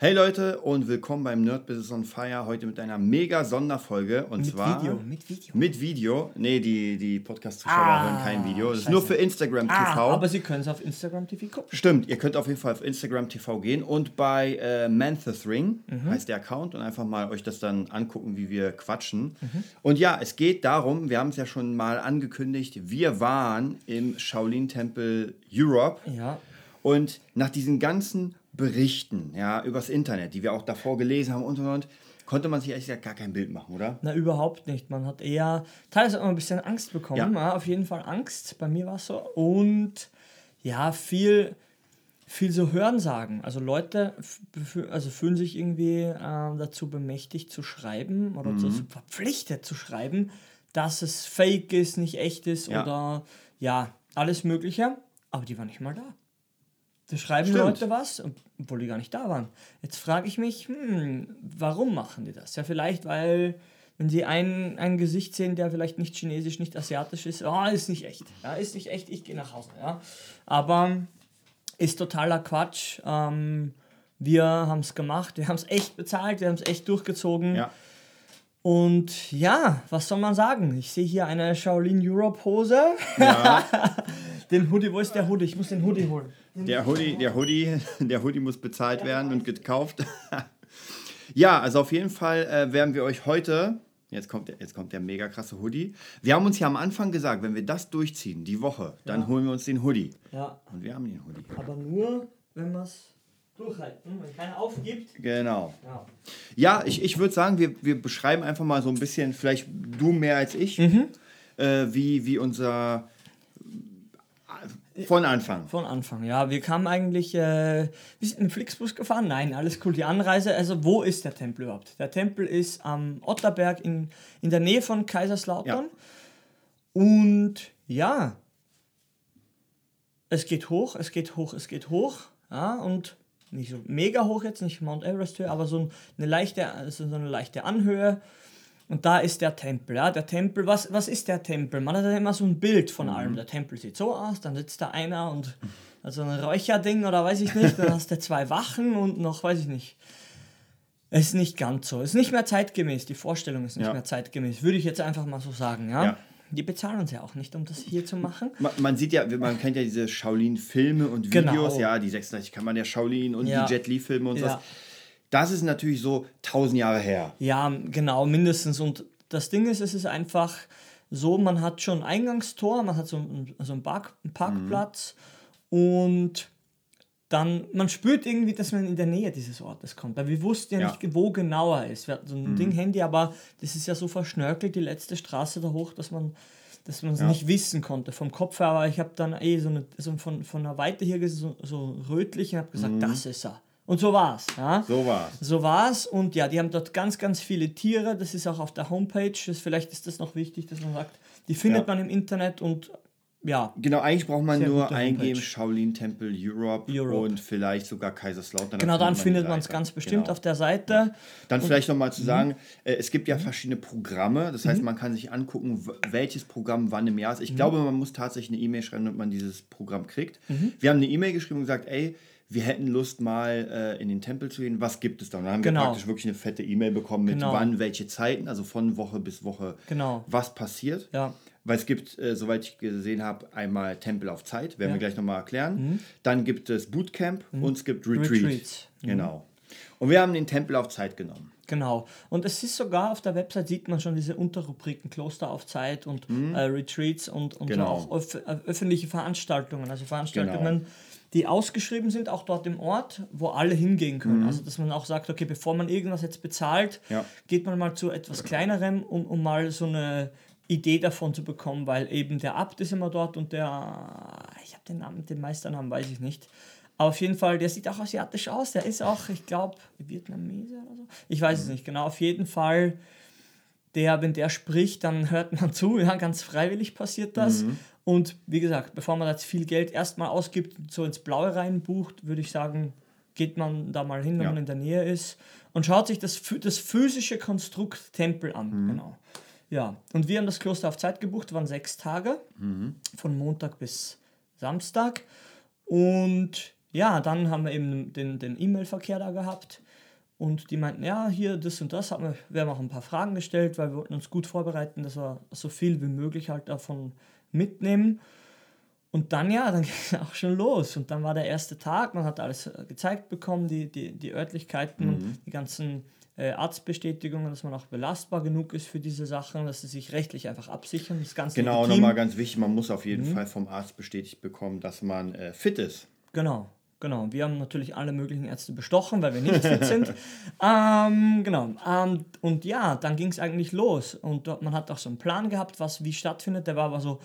Hey Leute und willkommen beim Nerd Business on Fire. Heute mit einer mega Sonderfolge und Mit zwar Video, mit Video. Mit Video. Nee, die, die Podcast-Zuschauer Ah, hören kein Video. Das ist nur für Instagram TV. Ah, aber Sie können es auf Instagram TV gucken. Stimmt, ihr könnt auf jeden Fall auf Instagram TV gehen und bei äh, Manthus Ring Mhm. heißt der Account und einfach mal euch das dann angucken, wie wir quatschen. Mhm. Und ja, es geht darum, wir haben es ja schon mal angekündigt, wir waren im Shaolin-Tempel Europe Ja. und nach diesen ganzen Berichten ja, übers Internet, die wir auch davor gelesen haben und und und, konnte man sich ehrlich gesagt gar kein Bild machen, oder? Na, überhaupt nicht. Man hat eher teilweise hat man ein bisschen Angst bekommen. Ja. Ja. auf jeden Fall Angst. Bei mir war es so. Und ja, viel, viel so Hörensagen. Also Leute also fühlen sich irgendwie ähm, dazu bemächtigt zu schreiben oder Mhm. zu, verpflichtet zu schreiben, dass es fake ist, nicht echt ist Ja. oder ja, alles Mögliche. Aber die waren nicht mal da. Da schreiben Stimmt. Leute was, obwohl die gar nicht da waren. Jetzt frage ich mich, hm, warum machen die das? Ja, vielleicht, weil, wenn sie ein, ein Gesicht sehen, der vielleicht nicht chinesisch, nicht asiatisch ist, oh, ist nicht echt. Ja, ist nicht echt, ich gehe nach Hause. Ja. Aber ist totaler Quatsch. Ähm, wir haben es gemacht, wir haben es echt bezahlt, wir haben es echt durchgezogen. Ja. Und ja, was soll man sagen? Ich sehe hier eine Shaolin Europe Hose. ja. Den Hoodie, wo ist der Hoodie? Ich muss den Hoodie holen. Der Hoodie, der Hoodie, der Hoodie muss bezahlt werden und gekauft. ja, also auf jeden Fall äh, werden wir euch heute. Jetzt kommt, der, jetzt kommt der mega krasse Hoodie. Wir haben uns ja am Anfang gesagt, wenn wir das durchziehen, die Woche, dann holen wir uns den Hoodie. Ja, Und wir haben den Hoodie. aber nur, wenn wir es durchhalten. Wenn keiner aufgibt. Genau. Ja. Ja, ich, ich würde sagen, wir, wir beschreiben einfach mal so ein bisschen, vielleicht du mehr als ich, Mhm. äh, wie, wie unser. Von Anfang. Von Anfang, ja. Wir kamen eigentlich, äh, wir sind mit Flixbus gefahren. Nein, alles cool. Die Anreise, also wo ist der Tempel überhaupt? Der Tempel ist am Otterberg in, in der Nähe von Kaiserslautern. Und ja, es geht hoch, es geht hoch, es geht hoch. Ja, und nicht so mega hoch jetzt, nicht Mount Everest Höhe, aber so eine leichte, also so eine leichte Anhöhe. Und da ist der Tempel, ja. Der Tempel, was, was ist der Tempel? Man hat ja immer so ein Bild von allem. Der Tempel sieht so aus, dann sitzt da einer und also ein Räucherding oder weiß ich nicht, dann hast du zwei Wachen und noch, weiß ich nicht. Es ist nicht ganz so. Es ist nicht mehr zeitgemäß. Die Vorstellung ist nicht Ja. mehr zeitgemäß. Würde ich jetzt einfach mal so sagen, ja. Ja. Die bezahlen uns ja auch nicht, um das hier zu machen. Man, man sieht ja, man kennt ja diese Shaolin-Filme und Genau. Videos, ja, die 36 Kammer der Shaolin und Ja. die Jet Li-Filme und Ja. was. Das ist natürlich so tausend Jahre her. Ja, genau, mindestens. Und das Ding ist, es ist einfach so, man hat schon ein Eingangstor, man hat so einen, so einen, Park, einen Parkplatz und dann, man spürt irgendwie, dass man in der Nähe dieses Ortes kommt. Weil wir wussten ja, Ja. nicht, wo genau er ist. Wir hatten so ein Ding-Handy, aber das ist ja so verschnörkelt, die letzte Straße da hoch, dass man dass man es nicht wissen konnte vom Kopf her, aber ich habe dann eh so, eine, so von, von der Weite hier gesehen, so, so rötlich und habe gesagt, das ist er. Und so war's. Ja? So war's. So war's und ja, die haben dort ganz, ganz viele Tiere. Das ist auch auf der Homepage. Das, vielleicht ist das noch wichtig, dass man sagt, die findet Ja. man im Internet und ja, Genau, eigentlich braucht man nur eingeben. Shaolin Tempel Europe, Europe. und vielleicht sogar Kaiserslautern. genau dann findet man es ganz bestimmt Genau. auf der Seite. Dann vielleicht nochmal Mhm. zu sagen, äh, es gibt ja verschiedene Programme, das heißt, man kann sich angucken, welches Programm wann im Jahr ist. Ich Mhm. glaube, man muss tatsächlich eine E-Mail schreiben, damit man dieses Programm kriegt. Wir haben eine E-Mail geschrieben und gesagt, ey, wir hätten Lust mal äh, in den Tempel zu gehen, was gibt es da? Und dann haben Genau. wir praktisch wirklich eine fette E-Mail bekommen mit Genau. wann, welche Zeiten, also von Woche bis Woche, Genau. was passiert. Ja. Weil es gibt, äh, soweit ich gesehen habe, einmal Tempel auf Zeit, werden Ja. Mhm. wir gleich nochmal erklären. Dann gibt es Bootcamp und es gibt Retreat. Retreats. Mhm. Genau. Und wir haben den Tempel auf Zeit genommen. Genau. Und es ist sogar auf der Website, sieht man schon diese Unterrubriken Kloster auf Zeit und äh, Retreats und, und Mhm. Genau. auch äh, öffentliche Veranstaltungen. Also Veranstaltungen, die ausgeschrieben sind, auch dort im Ort, wo alle hingehen können. Also dass man auch sagt, okay, bevor man irgendwas jetzt bezahlt, Mhm. Ja. geht man mal zu etwas kleinerem, um, um mal so eine Idee davon zu bekommen, weil eben der Abt ist immer dort und der, ich habe den Namen, den Meisternamen weiß ich nicht. Aber auf jeden Fall, der sieht auch asiatisch aus. Der ist auch, ich glaube, Vietnamese oder so. Ich weiß es nicht genau. Auf jeden Fall, der, wenn der spricht, dann hört man zu. Ja, ganz freiwillig passiert das. Und wie gesagt, bevor man jetzt viel Geld erstmal ausgibt und so ins Blaue reinbucht, würde ich sagen, geht man da mal hin, wenn Ja. man in der Nähe ist und schaut sich das, das physische Konstrukt Tempel an. Genau. Ja, und wir haben das Kloster auf Zeit gebucht, waren sechs Tage, von Montag bis Samstag. Und ja, dann haben wir eben den, den E-Mail-Verkehr da gehabt. Und die meinten, ja, hier das und das, haben wir, wir haben auch ein paar Fragen gestellt, weil wir wollten uns gut vorbereiten, dass wir so viel wie möglich halt davon mitnehmen. Und dann, ja, dann ging es auch schon los. Und dann war der erste Tag, man hat alles äh, gezeigt bekommen, die, die, die Örtlichkeiten, Mhm. die ganzen äh, Arztbestätigungen, dass man auch belastbar genug ist für diese Sachen, dass sie sich rechtlich einfach absichern. Das Ganze Genau, nochmal ganz wichtig, man muss auf jeden Mhm. Fall vom Arzt bestätigt bekommen, dass man äh, fit ist. Genau, genau. Wir haben natürlich alle möglichen Ärzte bestochen, weil wir nicht fit sind. Ähm, genau. Ähm, und ja, dann ging es eigentlich los. Und dort- man hat auch so einen Plan gehabt, was wie stattfindet. Der war aber so,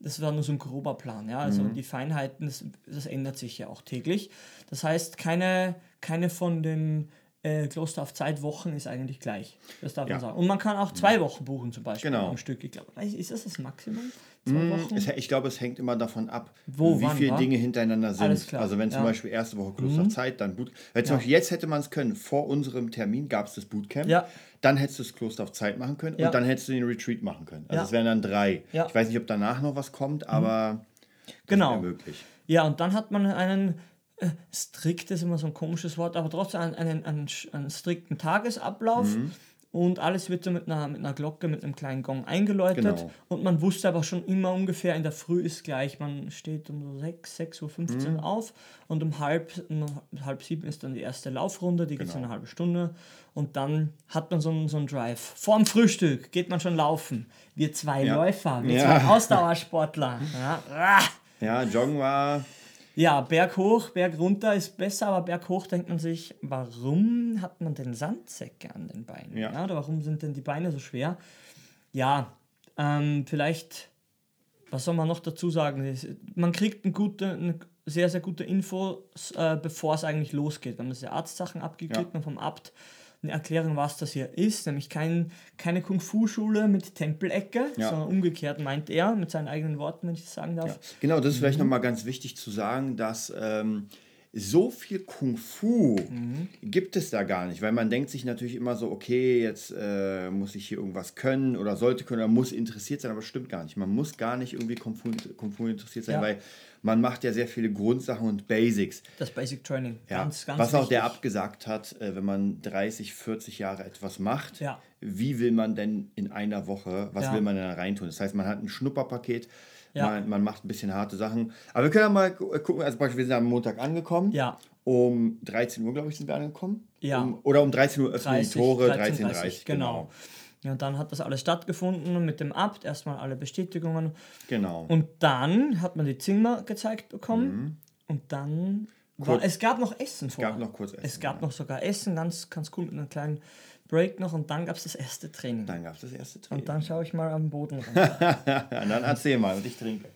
das war nur so ein grober Plan. Ja? Also die Feinheiten, das, das ändert sich ja auch täglich. Das heißt, keine, keine von den äh, Kloster auf Zeitwochen ist eigentlich gleich. Das darf Ja. man sagen. Und man kann auch zwei Wochen buchen zum Beispiel Genau. am Stück. Ich glaube, ist das das Maximum? Mm, Wochen? Ich glaube, es hängt immer davon ab, Wo, wie wann, viele wa? Dinge hintereinander sind. Also wenn zum ja. Mhm. Beispiel erste Woche Kloster auf Zeit, dann Boot. Weil zum Beispiel jetzt hätte man es können. Vor unserem Termin gab es das Bootcamp. Ja. Dann hättest du das Kloster auf Zeit machen können Ja. und dann hättest du den Retreat machen können. Also Ja. es wären dann drei. Ja. Mhm. Ich weiß nicht, ob danach noch was kommt, aber Genau. das wäre möglich. Ja, und dann hat man einen, äh, strikt ist immer so ein komisches Wort, aber trotzdem einen, einen, einen, einen strikten Tagesablauf. Mhm. Und alles wird so mit einer, mit einer Glocke, mit einem kleinen Gong eingeläutet. Genau. Und man wusste aber schon immer ungefähr, in der Früh ist gleich, man steht um so 6, 6.15 Mhm. Uhr auf und um halb, um halb sieben ist dann die erste Laufrunde, die geht so Genau. eine halbe Stunde. Und dann hat man so einen, so einen Drive. Vorm Frühstück geht man schon laufen. Wir zwei Ja. Läufer, wir Ja. zwei Ausdauersportler. Ja. Ah. Ja, Joggen war Ja, Berg hoch, Berg runter ist besser, aber Berg hoch denkt man sich, warum hat man denn Sandsäcke an den Beinen? Ja. oder warum sind denn die Beine so schwer? Ja, ähm, vielleicht, was soll man noch dazu sagen? Man kriegt eine gute, eine sehr, sehr gute Info, äh, bevor es eigentlich losgeht. Wenn man diese Arztsachen abgekriegt Ja. und vom Abt eine Erklärung, was das hier ist, nämlich kein, keine Kung-Fu-Schule mit Tempelecke, Ja. sondern umgekehrt meint er, mit seinen eigenen Worten, wenn ich das sagen darf. Ja, genau, das ist Mhm. vielleicht nochmal ganz wichtig zu sagen, dass ähm, so viel Kung Fu Mhm. gibt es da gar nicht, weil man denkt sich natürlich immer so, okay, jetzt äh, muss ich hier irgendwas können oder sollte können oder muss interessiert sein, aber das stimmt gar nicht. Man muss gar nicht irgendwie Kung Fu, Kung interessiert sein, Ja. weil man macht ja sehr viele Grundsachen und Basics. Das Basic Training. Ja, Ganz, ganz was auch der wichtig. abgesagt hat, äh, wenn man 30, 40 Jahre etwas macht, Ja. wie will man denn in einer Woche, was Ja. will man denn da reintun? Das heißt, man hat ein Schnupperpaket, Ja. man, man macht ein bisschen harte Sachen. Aber wir können ja mal gu- gucken, also wir sind am Montag angekommen. Ja. Um 13 Uhr, glaube ich, sind wir angekommen. Ja. Um, oder um 13 Uhr öffnen die Tore, 13.30 genau. Ja, und dann hat das alles stattgefunden mit dem Abt, erstmal alle Bestätigungen. Genau. Und dann hat man die Zimmer gezeigt bekommen. Und dann war, es gab noch Essen vorher. gab noch kurz Essen, Es gab ja. noch sogar Essen, ganz, ganz cool mit einem kleinen Break noch. Und dann gab es das erste Training. dann gab es das erste Training. und dann schaue ich mal am Boden runter. Dann erzähl mal und ich trinke.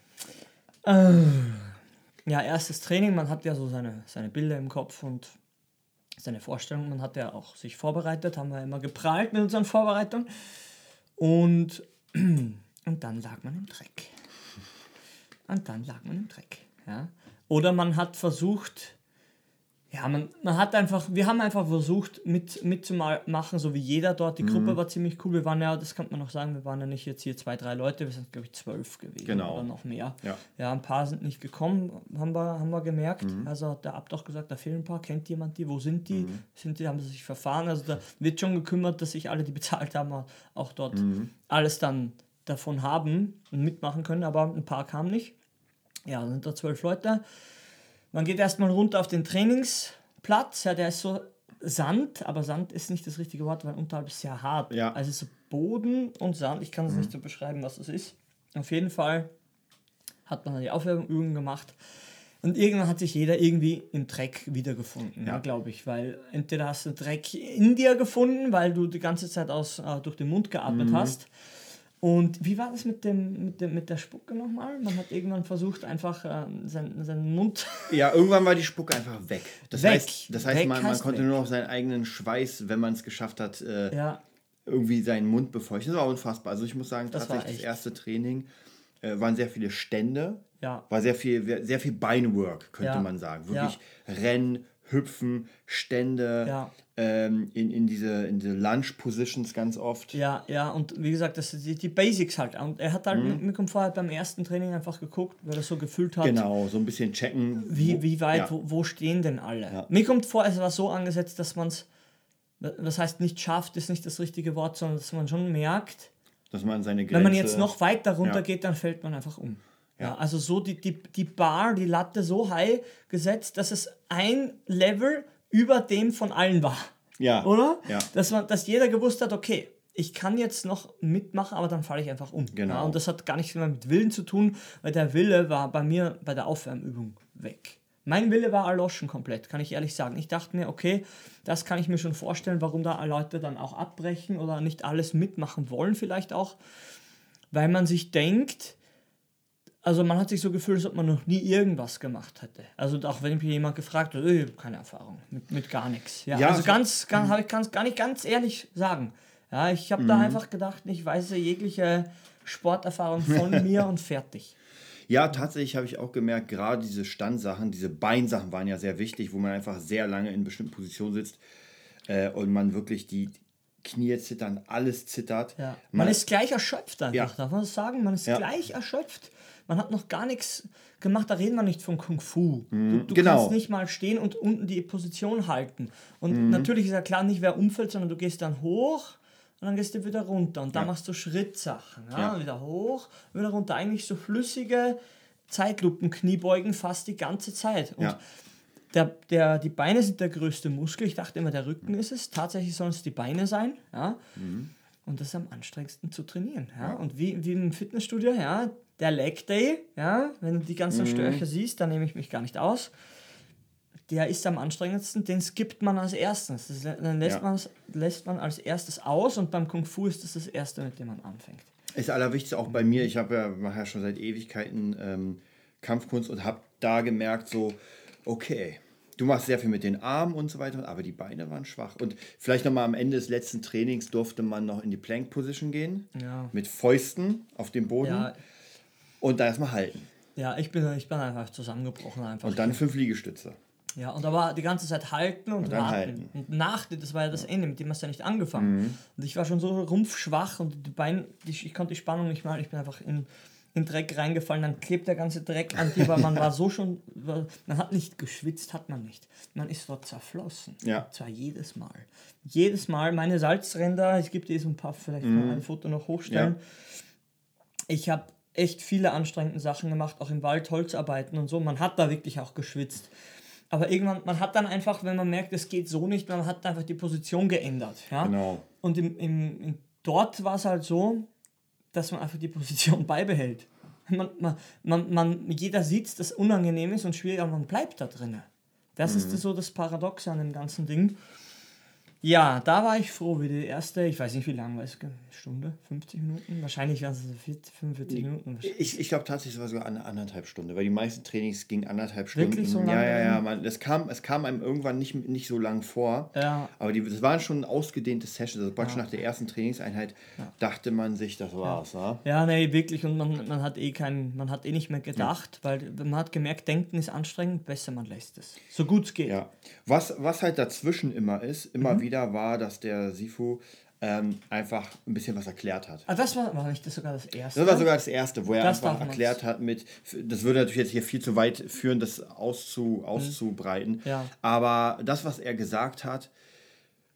ja, erstes Training, man hat ja so seine, seine Bilder im Kopf und seine Vorstellungen. Man hat ja auch sich vorbereitet, haben wir immer geprahlt mit unseren Vorbereitungen. Und, und dann lag man im Dreck. Und dann lag man im Dreck. Ja? Oder man hat versucht, ja, man, man hat einfach, wir haben einfach versucht mit, mitzumachen, so wie jeder dort. Die Mhm. Gruppe war ziemlich cool. Wir waren ja, das kann man noch sagen, wir waren ja nicht jetzt hier zwei, drei Leute, wir sind glaube ich zwölf gewesen Genau. oder noch mehr. Ja. Ja, ein paar sind nicht gekommen, haben wir, haben wir gemerkt. Mhm. Also hat der Abt auch gesagt, da fehlen ein paar. Kennt jemand die? Wo sind die? Mhm. Sind die, haben sie sich verfahren? Also da wird schon gekümmert, dass sich alle, die bezahlt haben, auch dort Mhm. alles dann davon haben und mitmachen können. Aber ein paar kamen nicht. Ja, sind da zwölf Leute. Man geht erstmal runter auf den Trainingsplatz. Ja, der ist so Sand, aber Sand ist nicht das richtige Wort, weil unterhalb ist sehr hart. Ja. Also so Boden und Sand. Ich kann es nicht so beschreiben, was es ist. Auf jeden Fall hat man dann die Aufwärmübungen gemacht. Und irgendwann hat sich jeder irgendwie im Dreck wiedergefunden. Ja. glaube ich. Weil entweder hast du Dreck in dir gefunden, weil du die ganze Zeit aus, äh, durch den Mund geatmet Mhm. hast. Und wie war das mit, dem, mit, dem, mit der Spucke nochmal? Man hat irgendwann versucht, einfach äh, seinen, seinen Mund. Ja, irgendwann war die Spucke einfach weg. Das Weg. heißt, das heißt Weg man, man heißt konnte weg. nur noch seinen eigenen Schweiß, wenn man es geschafft hat, äh, Ja, irgendwie seinen Mund befeuchten. Das war unfassbar. Also ich muss sagen, Das war tatsächlich das erste Training äh, waren sehr viele Stände, ja, war sehr viel, sehr viel Beinwork, könnte Ja. man sagen. Wirklich Rennen, Hüpfen, Stände, Ja. ähm, in, in diese, in diese Lunge-Positions ganz oft. Ja, ja, und wie gesagt, das sind die, die Basics halt. Und er hat halt, mir kommt vor, er hat beim ersten Training einfach geguckt, weil er so gefühlt hat, Genau, so ein bisschen checken. wie, wie weit, ja. wo, wo stehen denn alle. Ja. Mir kommt vor, es war so angesetzt, dass man es, das heißt nicht schafft, ist nicht das richtige Wort, sondern dass man schon merkt, Dass man seine Grenze... wenn man jetzt noch weiter runter geht, dann fällt man einfach um. Ja. Ja. also so die, die, die Bar, die Latte so high gesetzt, dass es ein Level über dem von allen war. Ja. Oder? Ja. Dass, man, dass jeder gewusst hat, okay, ich kann jetzt noch mitmachen, aber dann falle ich einfach um. Genau. Ja, und das hat gar nichts mehr mit Willen zu tun, weil der Wille war bei mir bei der Aufwärmübung weg. Mein Wille war erloschen komplett, kann ich ehrlich sagen. Ich dachte mir, okay, das kann ich mir schon vorstellen, warum da Leute dann auch abbrechen oder nicht alles mitmachen wollen, vielleicht auch, weil man sich denkt, also man hat sich so gefühlt, als ob man noch nie irgendwas gemacht hätte. Also auch wenn mich jemand gefragt hat, ich habe keine Erfahrung mit, mit gar nichts. Ja, Ja, also so- ganz, ganz habe ich kann's gar nicht ganz ehrlich sagen. Ja, ich habe da einfach gedacht, ich weiß jegliche Sporterfahrung von mir und fertig. Ja, tatsächlich habe ich auch gemerkt, gerade diese Standsachen, diese Beinsachen waren ja sehr wichtig, wo man einfach sehr lange in bestimmten Positionen sitzt äh, und man wirklich die Knie zittern, alles zittert. Ja. Man Man, ist gleich erschöpft einfach, Ja. darf man das sagen? Man ist Ja. gleich erschöpft. Man hat noch gar nichts gemacht, da reden wir nicht von Kung Fu. Du, du genau. kannst nicht mal stehen und unten die Position halten. Und Mhm. natürlich ist ja klar nicht, wer umfällt, sondern du gehst dann hoch und dann gehst du wieder runter. Und da machst du Schrittsachen. Ja? Wieder hoch, wieder runter. Eigentlich so flüssige Zeitlupen-Kniebeugen fast die ganze Zeit. Und Ja. Der, der, die Beine sind der größte Muskel. Ich dachte immer, der Rücken ist es. Tatsächlich sollen es die Beine sein. Ja? Und das ist am anstrengendsten zu trainieren. Ja? Und wie, wie im Fitnessstudio, ja, der Leg Day, ja, wenn du die ganzen Störche siehst, da nehme ich mich gar nicht aus. Der ist am anstrengendsten, den skippt man als erstes. Das, dann lässt, Ja. man, lässt man als erstes aus und beim Kung Fu ist das das erste, mit dem man anfängt. ist allerwichtigste auch bei mir, ich habe ja, mache ja schon seit Ewigkeiten ähm, Kampfkunst und habe da gemerkt, so, okay, du machst sehr viel mit den Armen und so weiter, aber die Beine waren schwach. Und vielleicht nochmal am Ende des letzten Trainings durfte man noch in die Plank Position gehen, Ja. mit Fäusten auf dem Boden Ja, und da erstmal halten. ja ich, bin, ich bin einfach zusammengebrochen. Einfach. Und dann fünf Liegestütze. Ja, und aber die ganze Zeit halten und, dann warten. Und nach, das war ja das Ende, mit dem hast du ja nicht angefangen. Und ich war schon so rumpfschwach und die Beine, die, ich konnte die Spannung nicht machen. Ich bin einfach in, in Dreck reingefallen. Dann klebt der ganze Dreck an dir, weil man war so schon, man hat nicht geschwitzt, hat man nicht. Man ist dort zerflossen. Ja. Und zwar jedes Mal. Jedes Mal meine Salzränder, ich gebe dir so ein paar, vielleicht noch ein Foto noch hochstellen. Ich habe echt viele anstrengende Sachen gemacht, auch im Wald Holzarbeiten und so. Man hat da wirklich auch geschwitzt. Aber irgendwann, man hat dann einfach, wenn man merkt, es geht so nicht, man hat einfach die Position geändert. Ja? Genau. Und im, im, dort war es halt so, dass man einfach die Position beibehält. Man, man, man, man, jeder sieht, dass es unangenehm ist und schwierig, aber man bleibt da drin. Das ist so das Paradoxe an dem ganzen Ding. Ja, da war ich froh, wie die erste, ich weiß nicht wie lange, weiß ich, eine Stunde, 50 Minuten? Wahrscheinlich waren es 40, 45 Minuten. Ich, ich glaube tatsächlich, es war sogar eine anderthalb Stunden, weil die meisten Trainings gingen anderthalb Stunden. Wirklich so ja, lange ja, ja. drin? Man, es, kam, es kam einem irgendwann nicht, nicht so lang vor. Ja. Aber die, das waren schon ausgedehnte Sessions. Also praktisch nach der ersten Trainingseinheit dachte man sich, das war's. Ja. Ja, nee, wirklich. Und man, man hat eh keinen, man hat eh nicht mehr gedacht, weil man hat gemerkt, denken ist anstrengend, besser man lässt es. So gut es geht. Ja. Was, was halt dazwischen immer ist, Mhm. immer wieder war, dass der Sifu ähm, einfach ein bisschen was erklärt hat. Ah, das war, war nicht das sogar das erste. Das war sogar das Erste, wo er Das einfach erklärt hat mit, das würde natürlich jetzt hier viel zu weit führen, das auszu, auszubreiten. Mhm. Ja. Aber das, was er gesagt hat,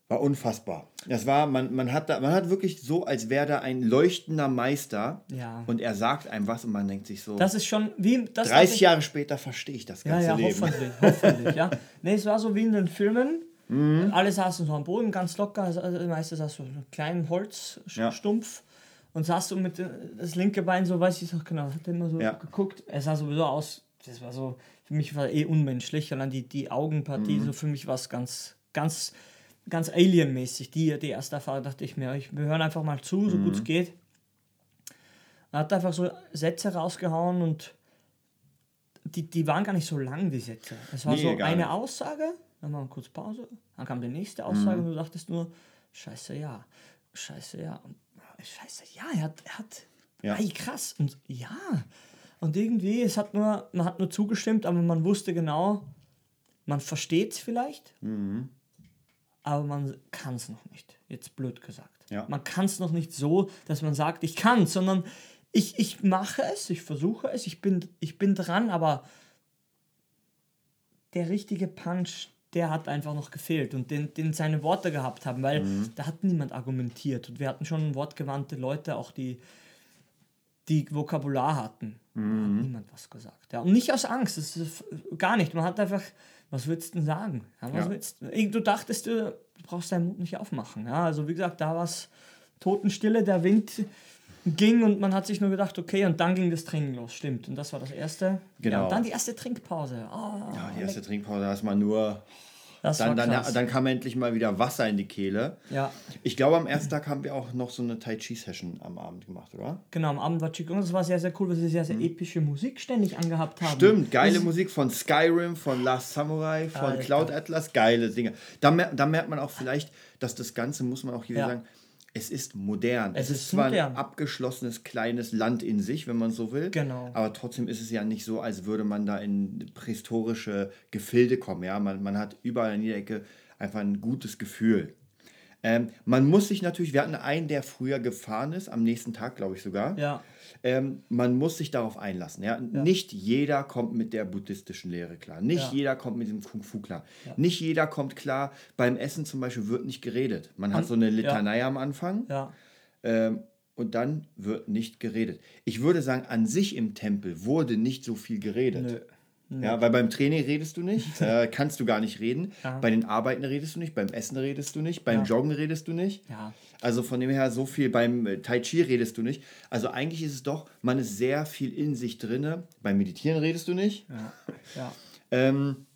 war unfassbar. Das war, man, man, hat da, man hat wirklich so, als wäre da ein leuchtender Meister Ja. und er sagt einem was und man denkt sich so, Das ist schon wie. Das 30 Jahre später verstehe ich das Ja, ganze ja, Leben. hoffentlich. hoffentlich ja. Nee, es war so wie in den Filmen. Mhm. Alle saßen so am Boden, ganz locker. Also, meistens saß so einen kleinen Holzstumpf. Und saß so mit äh, das linke Bein, so weiß ich noch genau, hat immer so Ja. geguckt. Er sah sowieso aus, das war so, für mich war eh unmenschlich. Und dann die, die Augenpartie, Mhm. so für mich war es ganz, ganz, ganz alienmäßig. Die, die erste Erfahrung dachte ich mir, ich, wir hören einfach mal zu, Mhm. so gut es geht. Er hat einfach so Sätze rausgehauen und die, die waren gar nicht so lang, die Sätze. Es war Nee, so eine. Aussage, dann war kurz Pause, dann kam die nächste Aussage Mhm. und du dachtest nur, scheiße, ja, scheiße, ja, und, scheiße, ja, er hat, er hat, Ja. ei, krass, und ja, und irgendwie, es hat nur, man hat nur zugestimmt, aber man wusste genau, man versteht es vielleicht, aber man kann es noch nicht. Jetzt blöd gesagt. Ja. Man kann es noch nicht so, dass man sagt, ich kann, sondern ich, ich mache es, ich versuche es, ich bin, ich bin dran, aber der richtige Punch, der hat einfach noch gefehlt und den, den seine Worte gehabt haben, weil da hat niemand argumentiert und wir hatten schon wortgewandte Leute, auch die, die Vokabular hatten. Da hat niemand was gesagt. Ja. Und nicht aus Angst, das ist gar nicht. Man hat einfach, was würdest du denn sagen? Ja, was Ja. willst, du dachtest, du brauchst deinen Mund nicht aufmachen. Ja, also wie gesagt, da war es Totenstille, der Wind ging und man hat sich nur gedacht, okay, und dann ging das Training los, stimmt. Und das war das erste. Genau. Ja, und dann die erste Trinkpause. Ah, Ja, die erste Trinkpause, da ist man nur. das Dann, war dann, dann kam endlich mal wieder Wasser in die Kehle. ja, Ich glaube, am ersten Tag haben wir auch noch so eine Tai Chi-Session am Abend gemacht, oder? genau, am Abend war Qigong, das war sehr, sehr cool, weil sie sehr, sehr epische Musik ständig angehabt haben. Mhm. Stimmt, geile Das- Musik von Skyrim, von Last Samurai, von Alter. Cloud Atlas, geile Dinge. Da, mer da merkt man auch vielleicht, dass das Ganze, muss man auch hier Ja. sagen, es ist modern. Es Es, ist zwar modern. ein abgeschlossenes kleines Land in sich, wenn man so will, Genau. aber trotzdem ist es ja nicht so, als würde man da in prähistorische Gefilde kommen. Ja? Man, man hat überall in jeder Ecke einfach ein gutes Gefühl. Ähm, man muss sich natürlich, wir hatten einen, der früher gefahren ist, am nächsten Tag, glaube ich sogar. Ja, Ähm, man muss sich darauf einlassen. Ja? Nicht jeder kommt mit der buddhistischen Lehre klar. Nicht Ja. jeder kommt mit dem Kung Fu klar. Nicht jeder kommt klar. Beim Essen zum Beispiel wird nicht geredet. Man hat so eine Litanei am Anfang ja. ähm, und dann wird nicht geredet. Ich würde sagen, an sich im Tempel wurde nicht so viel geredet. Nö. Ja, weil beim Training redest du nicht, äh, kannst du gar nicht reden. Ja. Bei den Arbeiten redest du nicht, beim Essen redest du nicht, beim Ja. Joggen redest du nicht. Ja. Also von dem her so viel beim äh, Tai Chi redest du nicht. Also eigentlich ist es doch, man ist sehr viel in sich drinne. Beim Meditieren redest du nicht. Ja. ja. Ähm,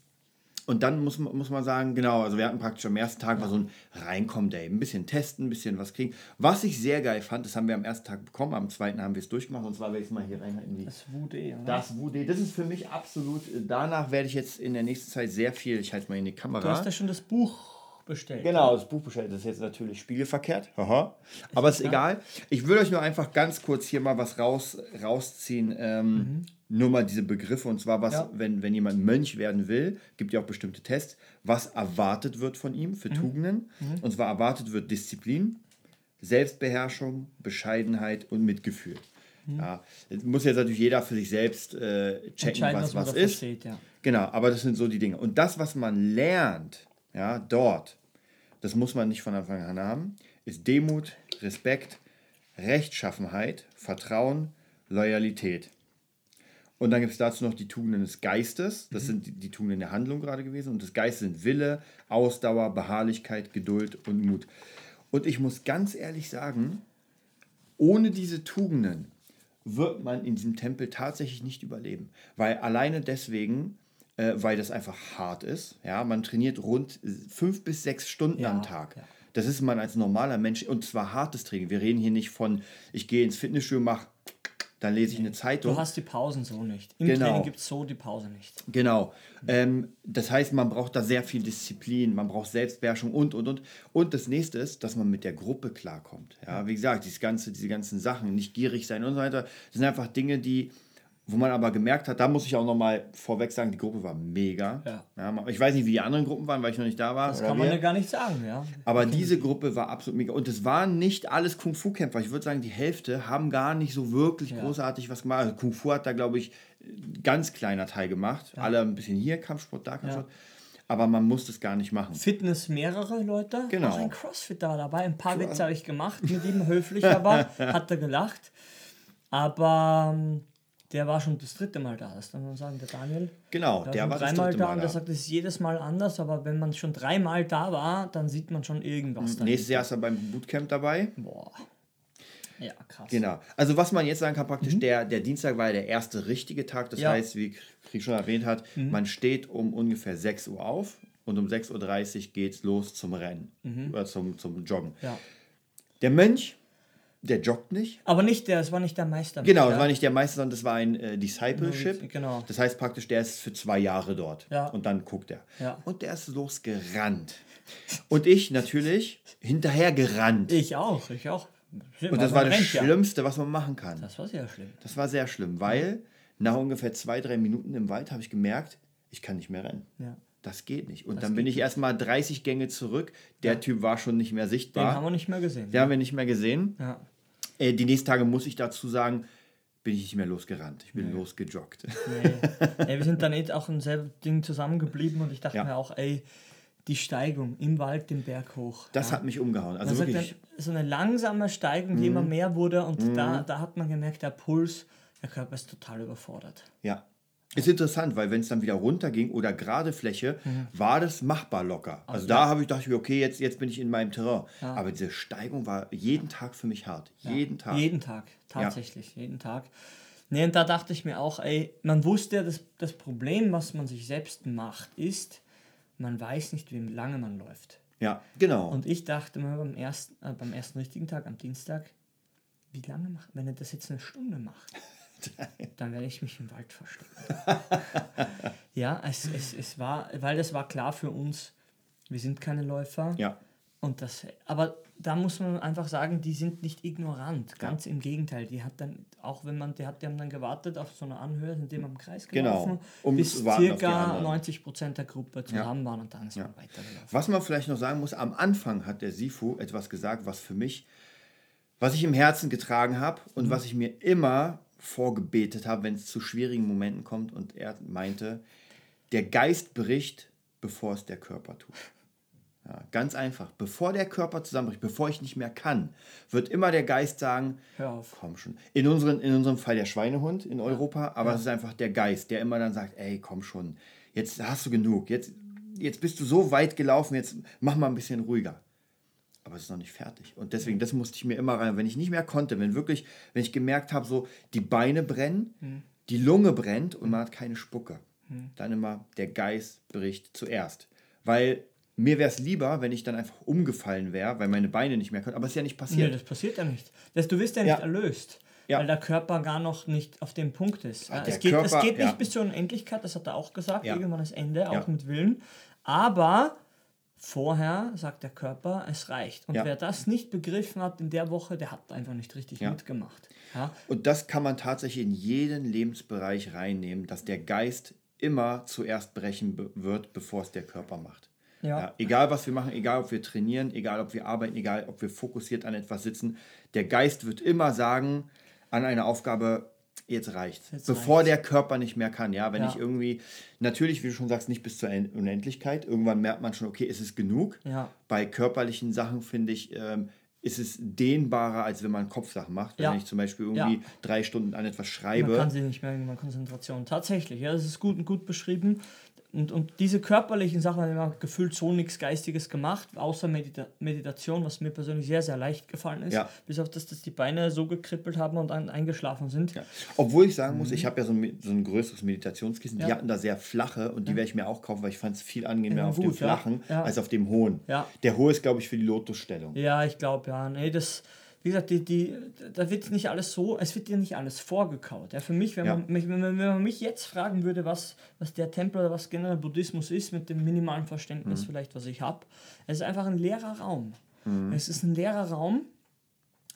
und dann muss man, muss man sagen, genau, also wir hatten praktisch am ersten Tag war so ein Reinkommen-Day. Ein bisschen testen, ein bisschen was kriegen. Was ich sehr geil fand, das haben wir am ersten Tag bekommen, am zweiten haben wir es durchgemacht. Und zwar werde ich es mal hier rein in die Das Wude, oder? das Wude. Das ist für mich absolut, äh, danach werde ich jetzt in der nächsten Zeit sehr viel, ich halte mal in die Kamera. Du hast ja schon das Buch bestellt. Genau, das Buch bestellt. Das ist jetzt natürlich spiegelverkehrt. Haha. Aber ist egal. Ich will euch nur einfach ganz kurz hier mal was raus, rausziehen. Ähm, Nur mal diese Begriffe. Und zwar, was, Ja. wenn, wenn jemand Mönch werden will, gibt ja auch bestimmte Tests, was erwartet wird von ihm für Tugenden. Und zwar erwartet wird Disziplin, Selbstbeherrschung, Bescheidenheit und Mitgefühl. Ja, das muss jetzt natürlich jeder für sich selbst äh, checken, was was ist. versteht, ja. Genau, aber das sind so die Dinge. Und das, was man lernt, ja, dort, das muss man nicht von Anfang an haben, ist Demut, Respekt, Rechtschaffenheit, Vertrauen, Loyalität. Und dann gibt es dazu noch die Tugenden des Geistes. Das sind die, die Tugenden der Handlung gerade gewesen. Und das Geistes sind Wille, Ausdauer, Beharrlichkeit, Geduld und Mut. Und ich muss ganz ehrlich sagen, ohne diese Tugenden wird man in diesem Tempel tatsächlich nicht überleben. Weil alleine deswegen, äh, weil das einfach hart ist. Ja, man trainiert rund fünf bis sechs Stunden Ja, am Tag. ja. Das ist man als normaler Mensch, und zwar hartes Training. Wir reden hier nicht von, ich gehe ins Fitnessstudio, mache, dann lese ich eine Zeitung. Du hast die Pausen so nicht. Im Genau. Training gibt es so die Pause nicht. Genau. Ähm, das heißt, man braucht da sehr viel Disziplin, man braucht Selbstbeherrschung und, und, und. Und das nächste ist, dass man mit der Gruppe klarkommt. Ja, wie gesagt, dieses ganze, diese ganzen Sachen, nicht gierig sein und so weiter, das sind einfach Dinge, die, wo man aber gemerkt hat, da muss ich auch nochmal vorweg sagen, die Gruppe war mega. Ja. ich weiß nicht, wie die anderen Gruppen waren, weil ich noch nicht da war. Das kann man ja gar nicht sagen, ja. Aber diese Gruppe war absolut mega. Und es waren nicht alles Kung-Fu-Kämpfer. Ich würde sagen, die Hälfte haben gar nicht so wirklich großartig was gemacht. Also Kung-Fu hat da, glaube ich, ein ganz kleiner Teil gemacht. Alle ein bisschen hier, Kampfsport, da, Kampfsport. Aber man muss das gar nicht machen. Fitness mehrere Leute. Genau. Auch ein Crossfit da dabei. Ein paar Witze habe ich gemacht mit ihm, höflich aber, hat er gelacht. Aber ähm, der war schon das dritte Mal da, das kann man sagen, der Daniel. Genau, Der, der war schon das dreimal dritte da Mal und der da. sagt, es ist jedes Mal anders, aber wenn man schon dreimal da war, dann sieht man schon irgendwas. dahinter. Nächstes Jahr ist er beim Bootcamp dabei. Boah. Ja, krass. Genau. Also was man jetzt sagen kann, praktisch, der, der Dienstag war ja der erste richtige Tag. Das Mhm. Ja. Mhm. heißt, wie Krieg schon erwähnt hat, man steht um ungefähr 6 Uhr auf und um 6.30 Uhr geht es los zum Rennen oder zum, zum Joggen. Mhm. Ja. Der Mönch, der joggt nicht. Aber nicht der, es war nicht der Meister. Genau, ja? das war nicht der Meister, sondern das war ein äh, Discipleship. Genau. Das heißt praktisch, der ist für zwei Jahre dort. Ja. Und dann guckt er. Ja. Und der ist losgerannt. Und ich natürlich hinterher gerannt. Ich auch, ich auch. Und das war das Schlimmste, was man machen kann. Das war sehr schlimm. Das war sehr schlimm, weil nach ungefähr zwei, drei Minuten im Wald habe ich gemerkt, ich kann nicht mehr rennen. Ja. Das geht nicht. Und das dann bin ich erstmal 30 Gänge zurück. Der ja. Typ war schon nicht mehr sichtbar. Den haben wir nicht mehr gesehen. Den ja. haben wir nicht mehr gesehen. Ja. Äh, die nächsten Tage muss ich dazu sagen, bin ich nicht mehr losgerannt. Ich bin nee. losgejoggt. Nee. ey, wir sind dann eh auch ein selben Ding zusammengeblieben und ich dachte mir auch, ey, die Steigung im Wald den Berg hoch. Das ja. hat mich umgehauen. Also wirklich. so eine langsame Steigung, die mhm. immer mehr wurde und mhm. da, da hat man gemerkt, der Puls, der Körper ist total überfordert. Ja. Ist interessant, weil wenn es dann wieder runterging oder gerade Fläche, mhm. war das machbar locker. Also, also da habe ich dachte ich, okay, jetzt, jetzt bin ich in meinem Terrain. Ja. Aber diese Steigung war jeden Tag für mich hart. Ja. Jeden Tag. Jeden Tag, tatsächlich, jeden Tag. Nee, und da dachte ich mir auch, ey, man wusste ja, das, das Problem, was man sich selbst macht, ist, man weiß nicht, wie lange man läuft. Ja, genau. Und ich dachte mir beim ersten, äh, beim ersten richtigen Tag, am Dienstag, wie lange macht, wenn er das jetzt eine Stunde macht, dann werde ich mich im Wald verstecken. ja, es, es, es war, weil das war klar für uns, wir sind keine Läufer. Ja. Und das, aber da muss man einfach sagen, die sind nicht ignorant. Ganz ja. im Gegenteil. Die hat dann, auch wenn man, die hat, die haben dann gewartet auf so eine Anhöhe, sind dem am Kreis genau. gelaufen, genau, um bis circa 90 Prozent der Gruppe zusammen ja. waren und dann ist ja. man weitergelaufen. Was man vielleicht noch sagen muss, am Anfang hat der Sifu etwas gesagt, was für mich, was ich im Herzen getragen habe und mhm. was ich mir immer vorgebetet habe, wenn es zu schwierigen Momenten kommt. Und er meinte, der Geist bricht, bevor es der Körper tut. Ja, ganz einfach. Bevor der Körper zusammenbricht, bevor ich nicht mehr kann, wird immer der Geist sagen, Hör auf. komm schon. In, unseren, in unserem Fall der Schweinehund in Europa, aber ja. es ist einfach der Geist, der immer dann sagt, ey, komm schon, jetzt hast du genug, jetzt, jetzt bist du so weit gelaufen, jetzt mach mal ein bisschen ruhiger. Aber es ist noch nicht fertig. Und deswegen, das musste ich mir immer rein, wenn ich nicht mehr konnte, wenn wirklich, wenn ich gemerkt habe, so die Beine brennen, hm. die Lunge brennt und man hat keine Spucke, hm. dann immer der Geist bricht zuerst. Weil mir wäre es lieber, wenn ich dann einfach umgefallen wäre, weil meine Beine nicht mehr können. Aber es ist ja nicht passiert. Nee, das passiert ja nicht. Das, du wirst ja nicht ja. erlöst. Ja. Weil der Körper gar noch nicht auf dem Punkt ist. Ja, es, geht, Körper, es geht nicht bis zur Unendlichkeit, das hat er auch gesagt. Irgendwann ist Ende, auch mit Willen. Aber vorher sagt der Körper, es reicht. Und wer das nicht begriffen hat in der Woche, der hat einfach nicht richtig mitgemacht. Und das kann man tatsächlich in jeden Lebensbereich reinnehmen, dass der Geist immer zuerst brechen wird, bevor es der Körper macht. Ja. ja. Egal, was wir machen, egal, ob wir trainieren, egal, ob wir arbeiten, egal, ob wir fokussiert an etwas sitzen, der Geist wird immer sagen, an einer Aufgabe, jetzt reicht jetzt Bevor reicht's. der Körper nicht mehr kann. Ja, wenn ja. ich irgendwie, natürlich, wie du schon sagst, nicht bis zur Unendlichkeit. Irgendwann merkt man schon, okay, es ist genug. Ja. Bei körperlichen Sachen finde ich, ähm, ist es dehnbarer, als wenn man Kopfsachen macht. Wenn ja. ich zum Beispiel irgendwie ja. drei Stunden an etwas schreibe. Man kann sie nicht mehr irgendwann Konzentration. Tatsächlich, ja, das ist gut und gut beschrieben. Und, und diese körperlichen Sachen haben gefühlt so nichts Geistiges gemacht, außer Medita Meditation, was mir persönlich sehr, sehr leicht gefallen ist. Ja. Bis auf das, dass die Beine so gekribbelt haben und ein, eingeschlafen sind. Ja. Obwohl ich sagen muss, mhm. ich habe ja so ein, so ein größeres Meditationskissen. Ja. Die hatten da sehr flache und die werde ich mir auch kaufen, weil ich fand es viel angenehmer auf gut, dem flachen als auf dem hohen. Der hohe ist, glaube ich, für die Lotusstellung. Ja, ich glaube, ja. Nee, das wie gesagt, die, die, da wird nicht alles so, es wird dir nicht alles vorgekaut. Ja, für mich, wenn, ja. man, mich, wenn, man mich jetzt fragen würde, was, was der Tempel oder was generell Buddhismus ist, mit dem minimalen Verständnis mhm. vielleicht, was ich habe, es ist einfach ein leerer Raum. Mhm. Es ist ein leerer Raum,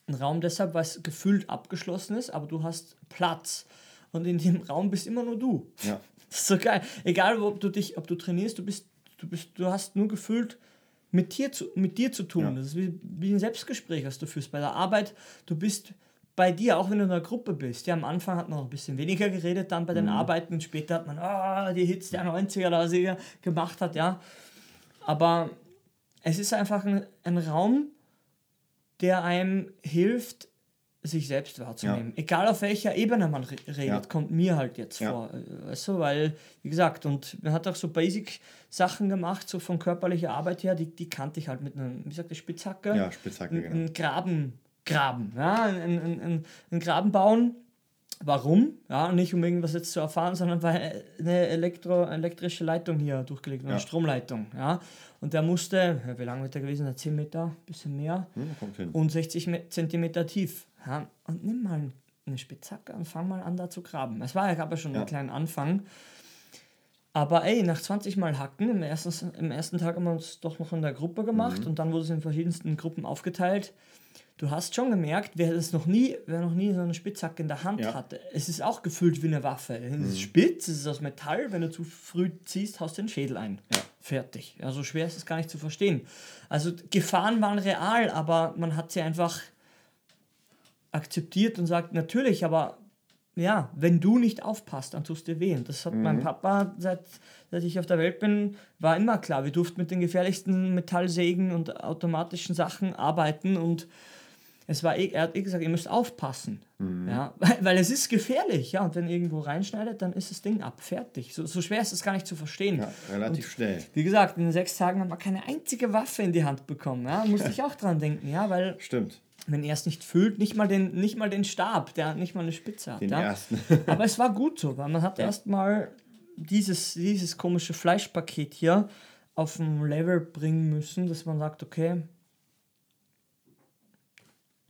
ein Raum deshalb, weil es gefühlt abgeschlossen ist, aber du hast Platz. Und in dem Raum bist immer nur du. Ja. Das ist so geil. Egal, ob du dich, ob du trainierst, du bist, du bist, du hast nur gefühlt mit dir zu, mit dir zu tun. Ja. Das ist wie, wie ein Selbstgespräch, was du führst bei der Arbeit. Du bist bei dir, auch wenn du in einer Gruppe bist. Ja, am Anfang hat man noch ein bisschen weniger geredet, dann bei den mhm. Arbeiten später hat man oh, die Hits der 90er oder was er gemacht hat, ja. Aber es ist einfach ein, ein Raum, der einem hilft, sich selbst wahrzunehmen. Ja. Egal auf welcher Ebene man redet, ja. kommt mir halt jetzt ja. vor. Äh, weißt du, weil, wie gesagt, und man hat auch so Basic-Sachen gemacht, so von körperlicher Arbeit her, die, die kannte ich halt mit einem, wie sagt der Spitzhacke? Ja, Spitzhacke, genau. Ein Graben, Graben, ja, ein, ein, ein, ein Graben bauen. Warum? Ja, nicht um irgendwas jetzt zu erfahren, sondern weil eine Elektro, elektrische Leitung hier durchgelegt, eine ja. Stromleitung. Ja. Und der musste, wie lang wird der gewesen? 10 Meter, bisschen mehr. Hm, und 60 Zentimeter tief. Ja, und nimm mal eine Spitzhacke und fang mal an, da zu graben. Es war ja aber schon ja. ein kleiner Anfang. Aber ey, nach 20 Mal Hacken, im ersten, im ersten Tag haben wir uns doch noch in der Gruppe gemacht Mhm. und dann wurde es in verschiedensten Gruppen aufgeteilt. Du hast schon gemerkt, wer das noch nie, wer noch nie so eine Spitzhacke in der Hand Ja. Mhm. hatte, es ist auch gefühlt wie eine Waffe. Es ist spitz, es ist aus Metall, wenn du zu früh ziehst, haust du den Schädel ein. Ja. Fertig. Ja, so schwer ist es gar nicht zu verstehen. Also Gefahren waren real, aber man hat sie einfach akzeptiert und sagt, natürlich, aber ja, wenn du nicht aufpasst, dann tust du dir weh. Und das hat mein Papa, seit, seit ich auf der Welt bin, war immer klar. Wir durften mit den gefährlichsten Metallsägen und automatischen Sachen arbeiten und es war, eh- er hat eh gesagt, ihr müsst aufpassen. Ja, weil, weil es ist gefährlich. Ja, und wenn ihr irgendwo reinschneidet, dann ist das Ding ab. Fertig. So, so schwer ist es gar nicht zu verstehen. Ja, relativ schnell. Wie gesagt, in den sechs Tagen haben wir keine einzige Waffe in die Hand bekommen. Ja, musste ich auch dran denken, ja, weil Stimmt. wenn er es nicht fühlt, nicht mal den, nicht mal den Stab, der nicht mal eine Spitze hat. Den ja. ersten. Aber es war gut so, weil man hat erstmal dieses, dieses komische Fleischpaket hier auf ein Level bringen müssen, dass man sagt, okay,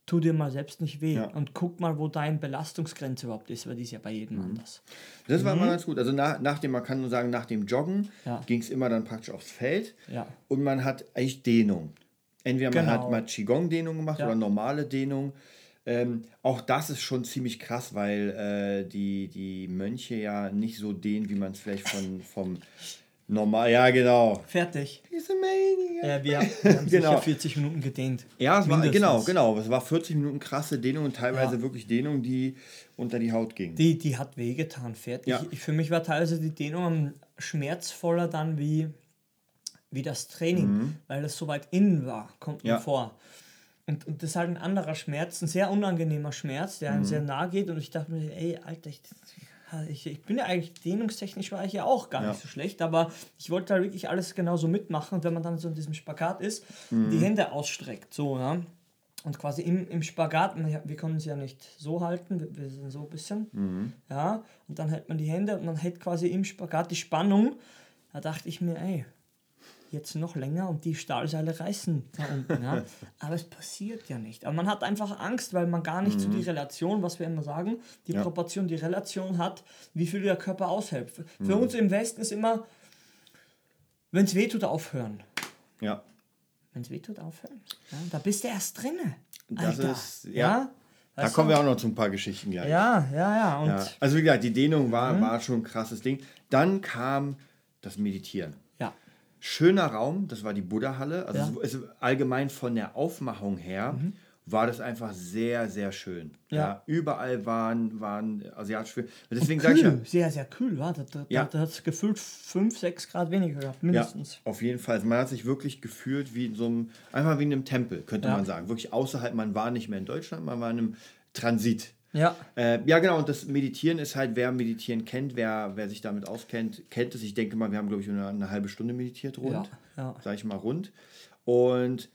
tu dir mal selbst nicht weh Ja. und guck mal, wo deine Belastungsgrenze überhaupt ist, weil die ist ja bei Mhm. jedem anders. Das war mal ganz gut. Also nach, nach dem, man kann nur sagen, nach dem Joggen Mhm. Ja. ging es immer dann praktisch aufs Feld Ja. und man hat eigentlich Dehnung. Entweder man Genau. hat mal Qigong-Dehnung gemacht oder normale Dehnung. Ähm, auch das ist schon ziemlich krass, weil äh, die, die Mönche ja nicht so dehnen, wie man es vielleicht von, vom normal. Ja, genau. Fertig. Diese Maniac. Ja, wir, wir haben Genau. sicher 40 Minuten gedehnt. Ja, es war, Mindestens. genau, genau. Es war 40 Minuten krasse Dehnung und teilweise Ja. wirklich Dehnung, die unter die Haut ging. Die, die hat wehgetan, fertig. Ja. Ich, für mich war teilweise die Dehnung schmerzvoller dann wie, wie das Training, weil das so weit innen war, kommt mir Mhm. Ja. vor. Und, und das ist halt ein anderer Schmerz, ein sehr unangenehmer Schmerz, der einem Mhm. sehr nahe geht. Und ich dachte mir, ey, Alter, ich, ich, ich bin ja eigentlich dehnungstechnisch war ich ja auch gar Ja. nicht so schlecht, aber ich wollte da wirklich alles genauso mitmachen. Und wenn man dann so in diesem Spagat ist, Mhm. die Hände ausstreckt, so, ja. Und quasi im, im Spagat, wir können sie ja nicht so halten, wir, wir sind so ein bisschen, Mhm. ja, und dann hält man die Hände und man hält quasi im Spagat die Spannung. Da dachte ich mir, ey, jetzt noch länger und die Stahlseile reißen da unten, ja. Aber es passiert ja nicht. Aber man hat einfach Angst, weil man gar nicht so die Relation, was wir immer sagen, die Ja. Proportion, die Relation hat, wie viel der Körper aushält. Für, für uns im Westen ist immer, wenn es weh tut, aufhören. Ja. Wenn es weh tut, aufhören. Ja, da bist du erst drinne. Das Alter. ist- ja. Da kommen wir auch noch zu ein paar Geschichten gleich. Ja, ja, ja. Und Ja. Also wie gesagt, die Dehnung war, Mhm. war schon ein krasses Ding. Dann kam das Meditieren. Ja. Schöner Raum, das war die Buddha-Halle. Also Ja. Mhm. allgemein von der Aufmachung her war das einfach sehr, sehr schön. Ja. überall waren, waren asiatische Deswegen sage ich ja, sehr, sehr kühl, war. Da, da, Ja. da hat es gefühlt 5, 6 Grad weniger gehabt, ja, mindestens. auf jeden Fall. Also man hat sich wirklich gefühlt wie in so einem, einfach wie in einem Tempel, könnte Ja. man sagen. Wirklich außerhalb, man war nicht mehr in Deutschland, man war in einem Transit. Ja. Äh, ja, genau, und das Meditieren ist halt, wer Meditieren kennt, wer, wer sich damit auskennt, kennt es. Ich denke mal, wir haben, glaube ich, eine, eine halbe Stunde meditiert rund. Ja, ja. Sag ich mal rund. Und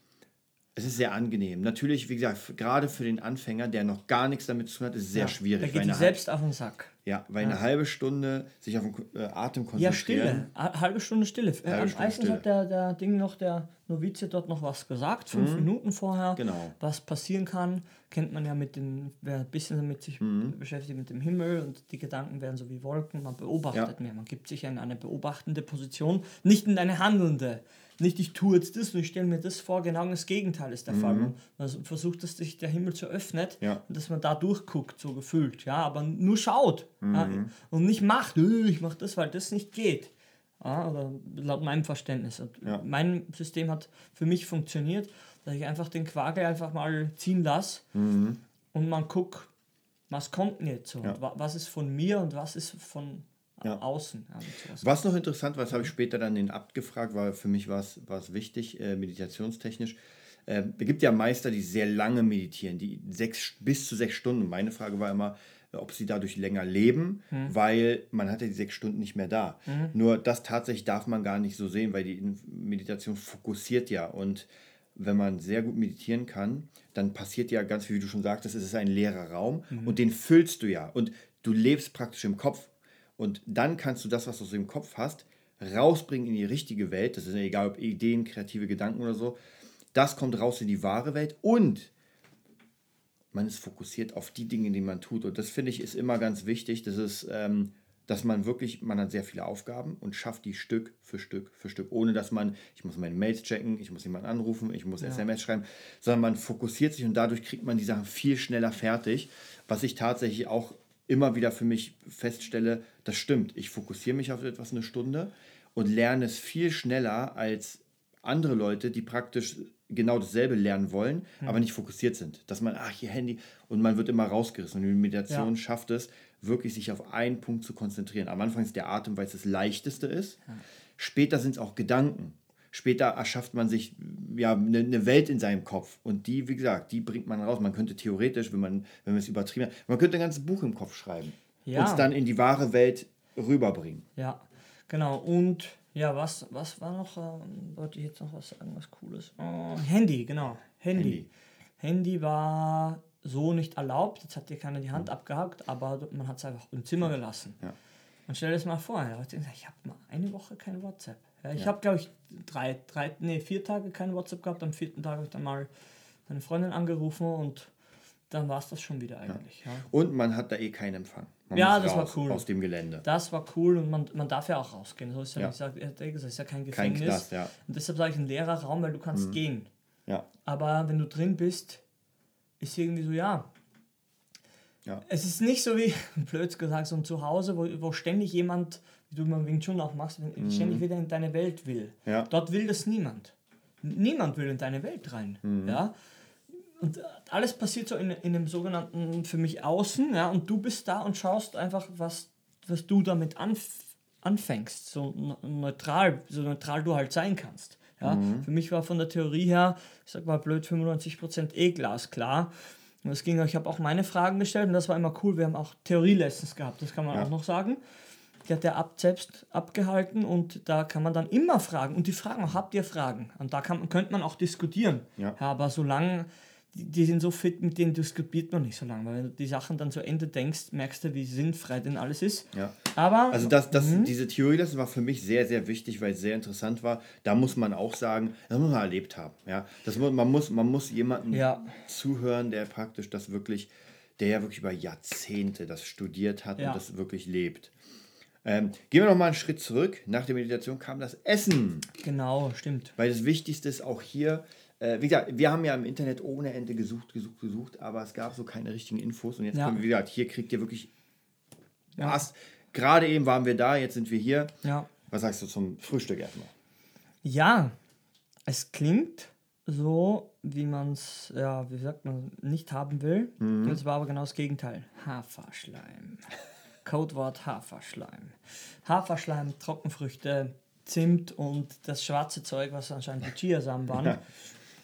es ist sehr angenehm. Natürlich, wie gesagt, gerade für den Anfänger, der noch gar nichts damit zu tun hat, ist es sehr Da schwierig. geht weil die selbst auf den Sack. Ja, weil eine halbe Stunde sich auf den äh, Atem Ja, konzentrieren. Stille. A- Halbe Stunde Stille. Äh, Halbe am Stunde Eisen Stille. hat der, der Ding noch, der Novize dort noch was gesagt, fünf Minuten vorher. Genau. Was passieren kann, kennt man ja mit den, wer ein bisschen damit sich Mhm. beschäftigt mit dem Himmel und die Gedanken werden so wie Wolken, man beobachtet Ja. mehr, man gibt sich in eine beobachtende Position, nicht in eine handelnde. Nicht ich tue jetzt das und ich stelle mir das vor, genau das Gegenteil ist der Fall. Man also versucht, dass sich der Himmel zu öffnet Mhm. Ja. und dass man da durchguckt, so gefühlt. Ja, aber nur schaut ja, Mhm. und nicht macht, "Äh, ich mache das, weil das nicht geht. Ja, oder laut meinem Verständnis. Ja. Mein System hat für mich funktioniert, dass ich einfach den Quagel einfach mal ziehen lasse Mhm. und man guckt, was kommt denn jetzt so? Ja. Was ist von mir und was ist von Ja. außen? Sowas. Was noch interessant war, das habe ich später dann den Abt gefragt, weil für mich war es, wichtig, äh, meditationstechnisch. Äh, es gibt ja Meister, die sehr lange meditieren, die sechs, bis zu sechs Stunden. Meine Frage war immer, äh, ob sie dadurch länger leben, weil man hat ja die sechs Stunden nicht mehr da. Nur das tatsächlich darf man gar nicht so sehen, weil die Meditation fokussiert ja und wenn man sehr gut meditieren kann, dann passiert ja ganz viel, wie du schon sagtest, es ist ein leerer Raum und den füllst du ja und du lebst praktisch im Kopf. Und dann kannst du das, was du so im Kopf hast, rausbringen in die richtige Welt. Das ist ja egal, ob Ideen, kreative Gedanken oder so. Das kommt raus in die wahre Welt und man ist fokussiert auf die Dinge, die man tut. Und das finde ich ist immer ganz wichtig. Das ist, ähm, dass man wirklich, man hat sehr viele Aufgaben und schafft die Stück für Stück für Stück, ohne dass man, ich muss meine Mails checken, ich muss jemanden anrufen, ich muss SMS schreiben, sondern man fokussiert sich und dadurch kriegt man die Sachen viel schneller fertig, was ich tatsächlich auch immer wieder für mich feststelle, das stimmt. Ich fokussiere mich auf etwas eine Stunde und lerne es viel schneller als andere Leute, die praktisch genau dasselbe lernen wollen, aber nicht fokussiert sind. Dass man, ach, hier Handy, und man wird immer rausgerissen. Und die Meditation Ja. schafft es, wirklich sich auf einen Punkt zu konzentrieren. Am Anfang ist der Atem, weil es das Leichteste ist. Später sind es auch Gedanken. Später erschafft man sich ja eine, eine Welt in seinem Kopf. Und die, wie gesagt, die bringt man raus. Man könnte theoretisch, wenn man, wenn man es übertrieben hat, man könnte ein ganzes Buch im Kopf schreiben. Ja. Und es dann in die wahre Welt rüberbringen. Ja, genau. Und ja, was, was war noch? Ähm, wollte ich jetzt noch was sagen, was Cooles? Oh, Handy, genau. Handy. Handy. Handy. war so nicht erlaubt. Jetzt hat dir keiner die Hand abgehakt, aber man hat es einfach im Zimmer gelassen. Ja. Und stell dir das mal vor, ich habe mal eine Woche kein WhatsApp. Ja, ich habe, glaube ich, drei, drei, nee, vier Tage kein WhatsApp gehabt. Am vierten Tag habe ich dann mal meine Freundin angerufen und dann war es das schon wieder eigentlich. Ja. Und man hat da eh keinen Empfang. Man Ja, das war raus cool. Aus dem Gelände. Das war cool und man, man darf ja auch rausgehen. So ist ja, Ja. gesagt, es ist ja kein Kein Gefängnis. Knast, ja. Und deshalb sage ich ein leerer Raum, weil du kannst gehen. Ja. Aber wenn du drin bist, ist irgendwie so, ja. Ja. Es ist nicht so wie, blöd gesagt, so ein Zuhause, wo, wo ständig jemand, wie du beim Wing Chun auch machst, wenn- ständig wieder in deine Welt will. Mhm. Ja. Dort will das niemand. Niemand will in deine Welt rein. Mhm. Ja? Und äh, alles passiert so in, in einem sogenannten, für mich außen, ja, und du bist da und schaust einfach, was, was du damit anf anfängst, so ne- neutral, so neutral du halt sein kannst. Ja? Für mich war von der Theorie her, ich sag mal blöd, 95% eh glasklar. Und es ging, ich habe auch meine Fragen gestellt und das war immer cool. Wir haben auch Theorie-Lessons gehabt, das kann man Ja. auch noch sagen. Die hat der Abt selbst abgehalten und da kann man dann immer fragen. Und die fragen habt ihr Fragen? Und da kann, könnte man auch diskutieren. Ja. aber solange, die, die sind so fit, mit denen diskutiert man nicht so lange. Weil wenn du die Sachen dann zu Ende denkst, merkst du, wie sinnfrei denn alles ist. Ja. Aber Also das, das, Mhm. diese Theorie, das war für mich sehr, sehr wichtig, weil es sehr interessant war. Da muss man auch sagen, das muss man erlebt haben. Ja? Das, mu- man, muss, man muss jemanden Ja. zuhören, der praktisch das wirklich, der ja wirklich über Jahrzehnte das studiert hat Ja. und das wirklich lebt. Ähm, gehen wir noch mal einen Schritt zurück. Nach der Meditation kam das Essen. genau, stimmt. Weil das Wichtigste ist auch hier, äh, wie gesagt, wir haben ja im Internet ohne Ende gesucht, gesucht, gesucht, aber es gab so keine richtigen Infos. Und jetzt Ja. können wir, wie gesagt, hier kriegt ihr wirklich Ja. Gerade eben waren wir da, jetzt sind wir hier. Ja. Was sagst du zum Frühstück erstmal? Ja, es klingt so, wie man es, ja, wie sagt man, nicht haben will. Das war aber genau das Gegenteil. Haferschleim. Codewort Haferschleim. Haferschleim, Trockenfrüchte, Zimt und das schwarze Zeug, was anscheinend die Chiasamen waren.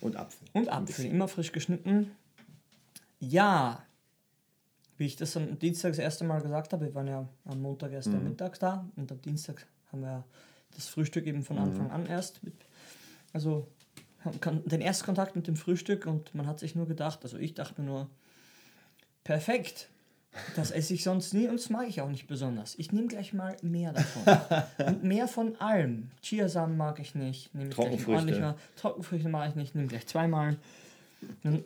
Und Apfel. Und Apfel, immer frisch geschnitten. Ja, wie ich das am Dienstag das erste Mal gesagt habe, wir waren ja am Montag erst am Mittag da und am Dienstag haben wir das Frühstück eben von Anfang an erst. Mit, also den Erstkontakt mit dem Frühstück und man hat sich nur gedacht, also ich dachte mir nur, perfekt. Das esse ich sonst nie und das mag ich auch nicht besonders. Ich nehme gleich mal mehr davon. und mehr von allem. Chiasamen mag ich nicht. Nehme ich gleich ordentlich mal. Trockenfrüchte mag ich nicht. Nehme gleich zweimal.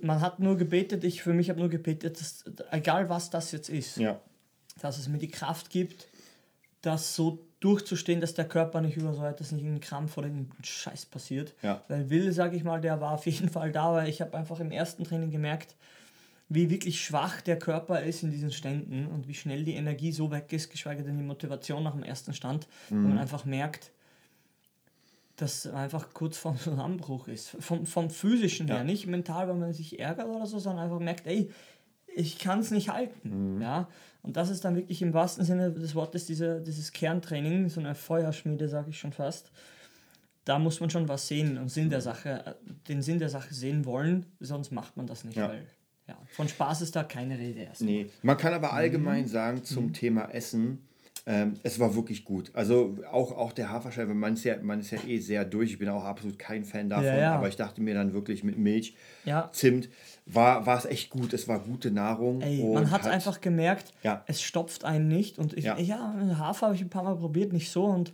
Man hat nur gebetet, ich für mich habe nur gebetet, dass, egal was das jetzt ist, Ja. dass es mir die Kraft gibt, das so durchzustehen, dass der Körper nicht übersäuert, dass nicht irgendein Krampf oder irgendein Scheiß passiert. Ja. Weil Will, sage ich mal, der war auf jeden Fall da, weil ich habe einfach im ersten Training gemerkt, wie wirklich schwach der Körper ist in diesen Ständen und wie schnell die Energie so weg ist, geschweige denn die Motivation nach dem ersten Stand, wo man einfach merkt, dass einfach kurz vorm Zusammenbruch ist. Vom, vom physischen her, Ja. nicht mental, weil man sich ärgert oder so, sondern einfach merkt, ey, ich kann es nicht halten. Ja? Und das ist dann wirklich im wahrsten Sinne des Wortes diese, dieses Kerntraining, so eine Feuerschmiede, sage ich schon fast. Da muss man schon was sehen und Sinn der Sache, äh, den Sinn der Sache sehen wollen, sonst macht man das nicht, Ja. weil ja, von Spaß ist da keine Rede erst. Nee. Man kann aber Mhm. allgemein sagen zum Thema Essen, ähm, es war wirklich gut. Also auch, auch der Haferscheibe, man ist, ja, man ist ja eh sehr durch. Ich bin auch absolut kein Fan davon, Ja, ja. aber ich dachte mir dann wirklich mit Milch, Ja. Zimt, war, war es echt gut. Es war gute Nahrung. Ey, und man hat einfach gemerkt, Ja. es stopft einen nicht. Und ich, Ja. ja, Hafer habe ich ein paar Mal probiert, nicht so. Und,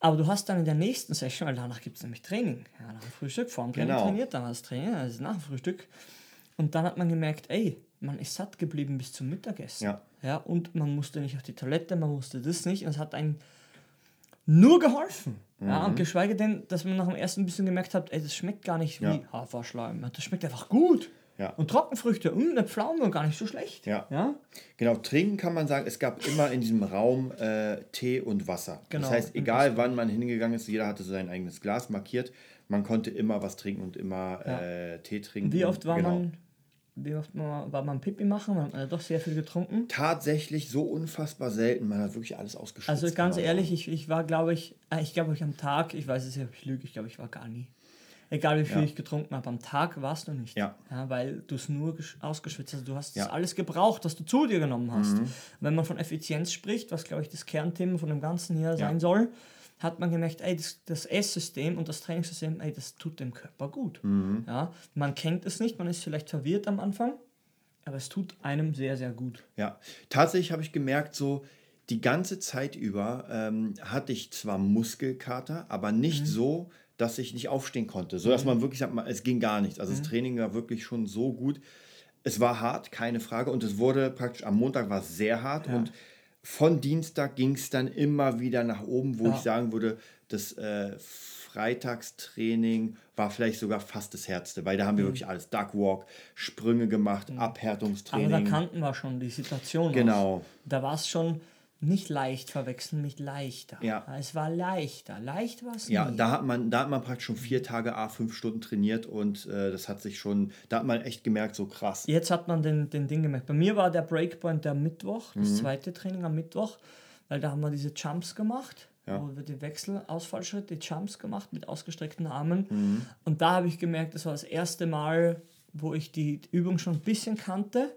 aber du hast dann in der nächsten Session, weil danach gibt es nämlich Training. Ja, nach dem Frühstück, vor dem Training Genau. trainiert, dann das Training, also nach dem Frühstück. Und dann hat man gemerkt, ey, man ist satt geblieben bis zum Mittagessen. Ja. ja. Und man musste nicht auf die Toilette, man musste das nicht. Und es hat einen nur geholfen. Ja, Mhm. und geschweige denn, dass man nach dem ersten bisschen gemerkt hat, ey, das schmeckt gar nicht Ja. wie Haferschleim. Das schmeckt einfach gut. Ja. Und Trockenfrüchte, mh, eine Pflaume, gar nicht so schlecht. Ja. ja? Genau, trinken kann man sagen, es gab immer in diesem Raum äh, Tee und Wasser. Genau. Das heißt, egal wann man hingegangen ist, jeder hatte sein eigenes Glas markiert. Man konnte immer was trinken und immer Ja. äh, Tee trinken. Wie oft war Genau. man, wie oft war war man Pipi machen? Man hat man doch sehr viel getrunken. Tatsächlich so unfassbar selten. Man hat wirklich alles ausgeschüttet. Also ganz ehrlich, ich, ich war, glaube ich, äh, ich glaube, ich am Tag, ich weiß es ja, ich lüge, ich glaube, ich war gar nie. Egal wie viel Ja. ich getrunken habe, am Tag warst du nicht. Ja. weil du es nur gesch- ausgeschwitzt hast. Du hast Ja. alles gebraucht, was du zu dir genommen hast. Mhm. Wenn man von Effizienz spricht, was, glaube ich, das Kernthema von dem Ganzen hier Ja. sein soll, hat man gemerkt, ey, das, das Esssystem und das Trainingssystem, ey, das tut dem Körper gut. Mhm. Ja, man kennt es nicht, man ist vielleicht verwirrt am Anfang, aber es tut einem sehr, sehr gut. Ja, tatsächlich habe ich gemerkt, so die ganze Zeit über ähm, hatte ich zwar Muskelkater, aber nicht Mhm. so, dass ich nicht aufstehen konnte. So dass man wirklich sagt, es ging gar nichts. Mhm. Also das Training war wirklich schon so gut. Es war hart, keine Frage. Und es wurde praktisch am Montag war es sehr hart. Und von Dienstag ging es dann immer wieder nach oben, wo Ja. ich sagen würde, das äh, Freitagstraining war vielleicht sogar fast das Härteste, weil da haben wir wirklich alles. Duckwalk, Sprünge gemacht, Mhm. Aber Abhärtungstraining. da kannten wir schon die Situation. Genau. Auch. Da war es schon nicht leicht verwechseln mit leichter. Ja. Es war leichter. Leicht war es Ja, nie. da hat man, da hat man praktisch schon vier Tage A fünf Stunden trainiert und äh, das hat sich schon, da hat man echt gemerkt, so krass. Jetzt hat man den, den Ding gemerkt. Bei mir war der Breakpoint der Mittwoch, das Mhm. zweite Training am Mittwoch, weil da haben wir diese Jumps gemacht, Ja. wo wir die Wechsel, Ausfallschritt, die Jumps gemacht mit ausgestreckten Armen. Mhm. Und da habe ich gemerkt, das war das erste Mal, wo ich die Übung schon ein bisschen kannte.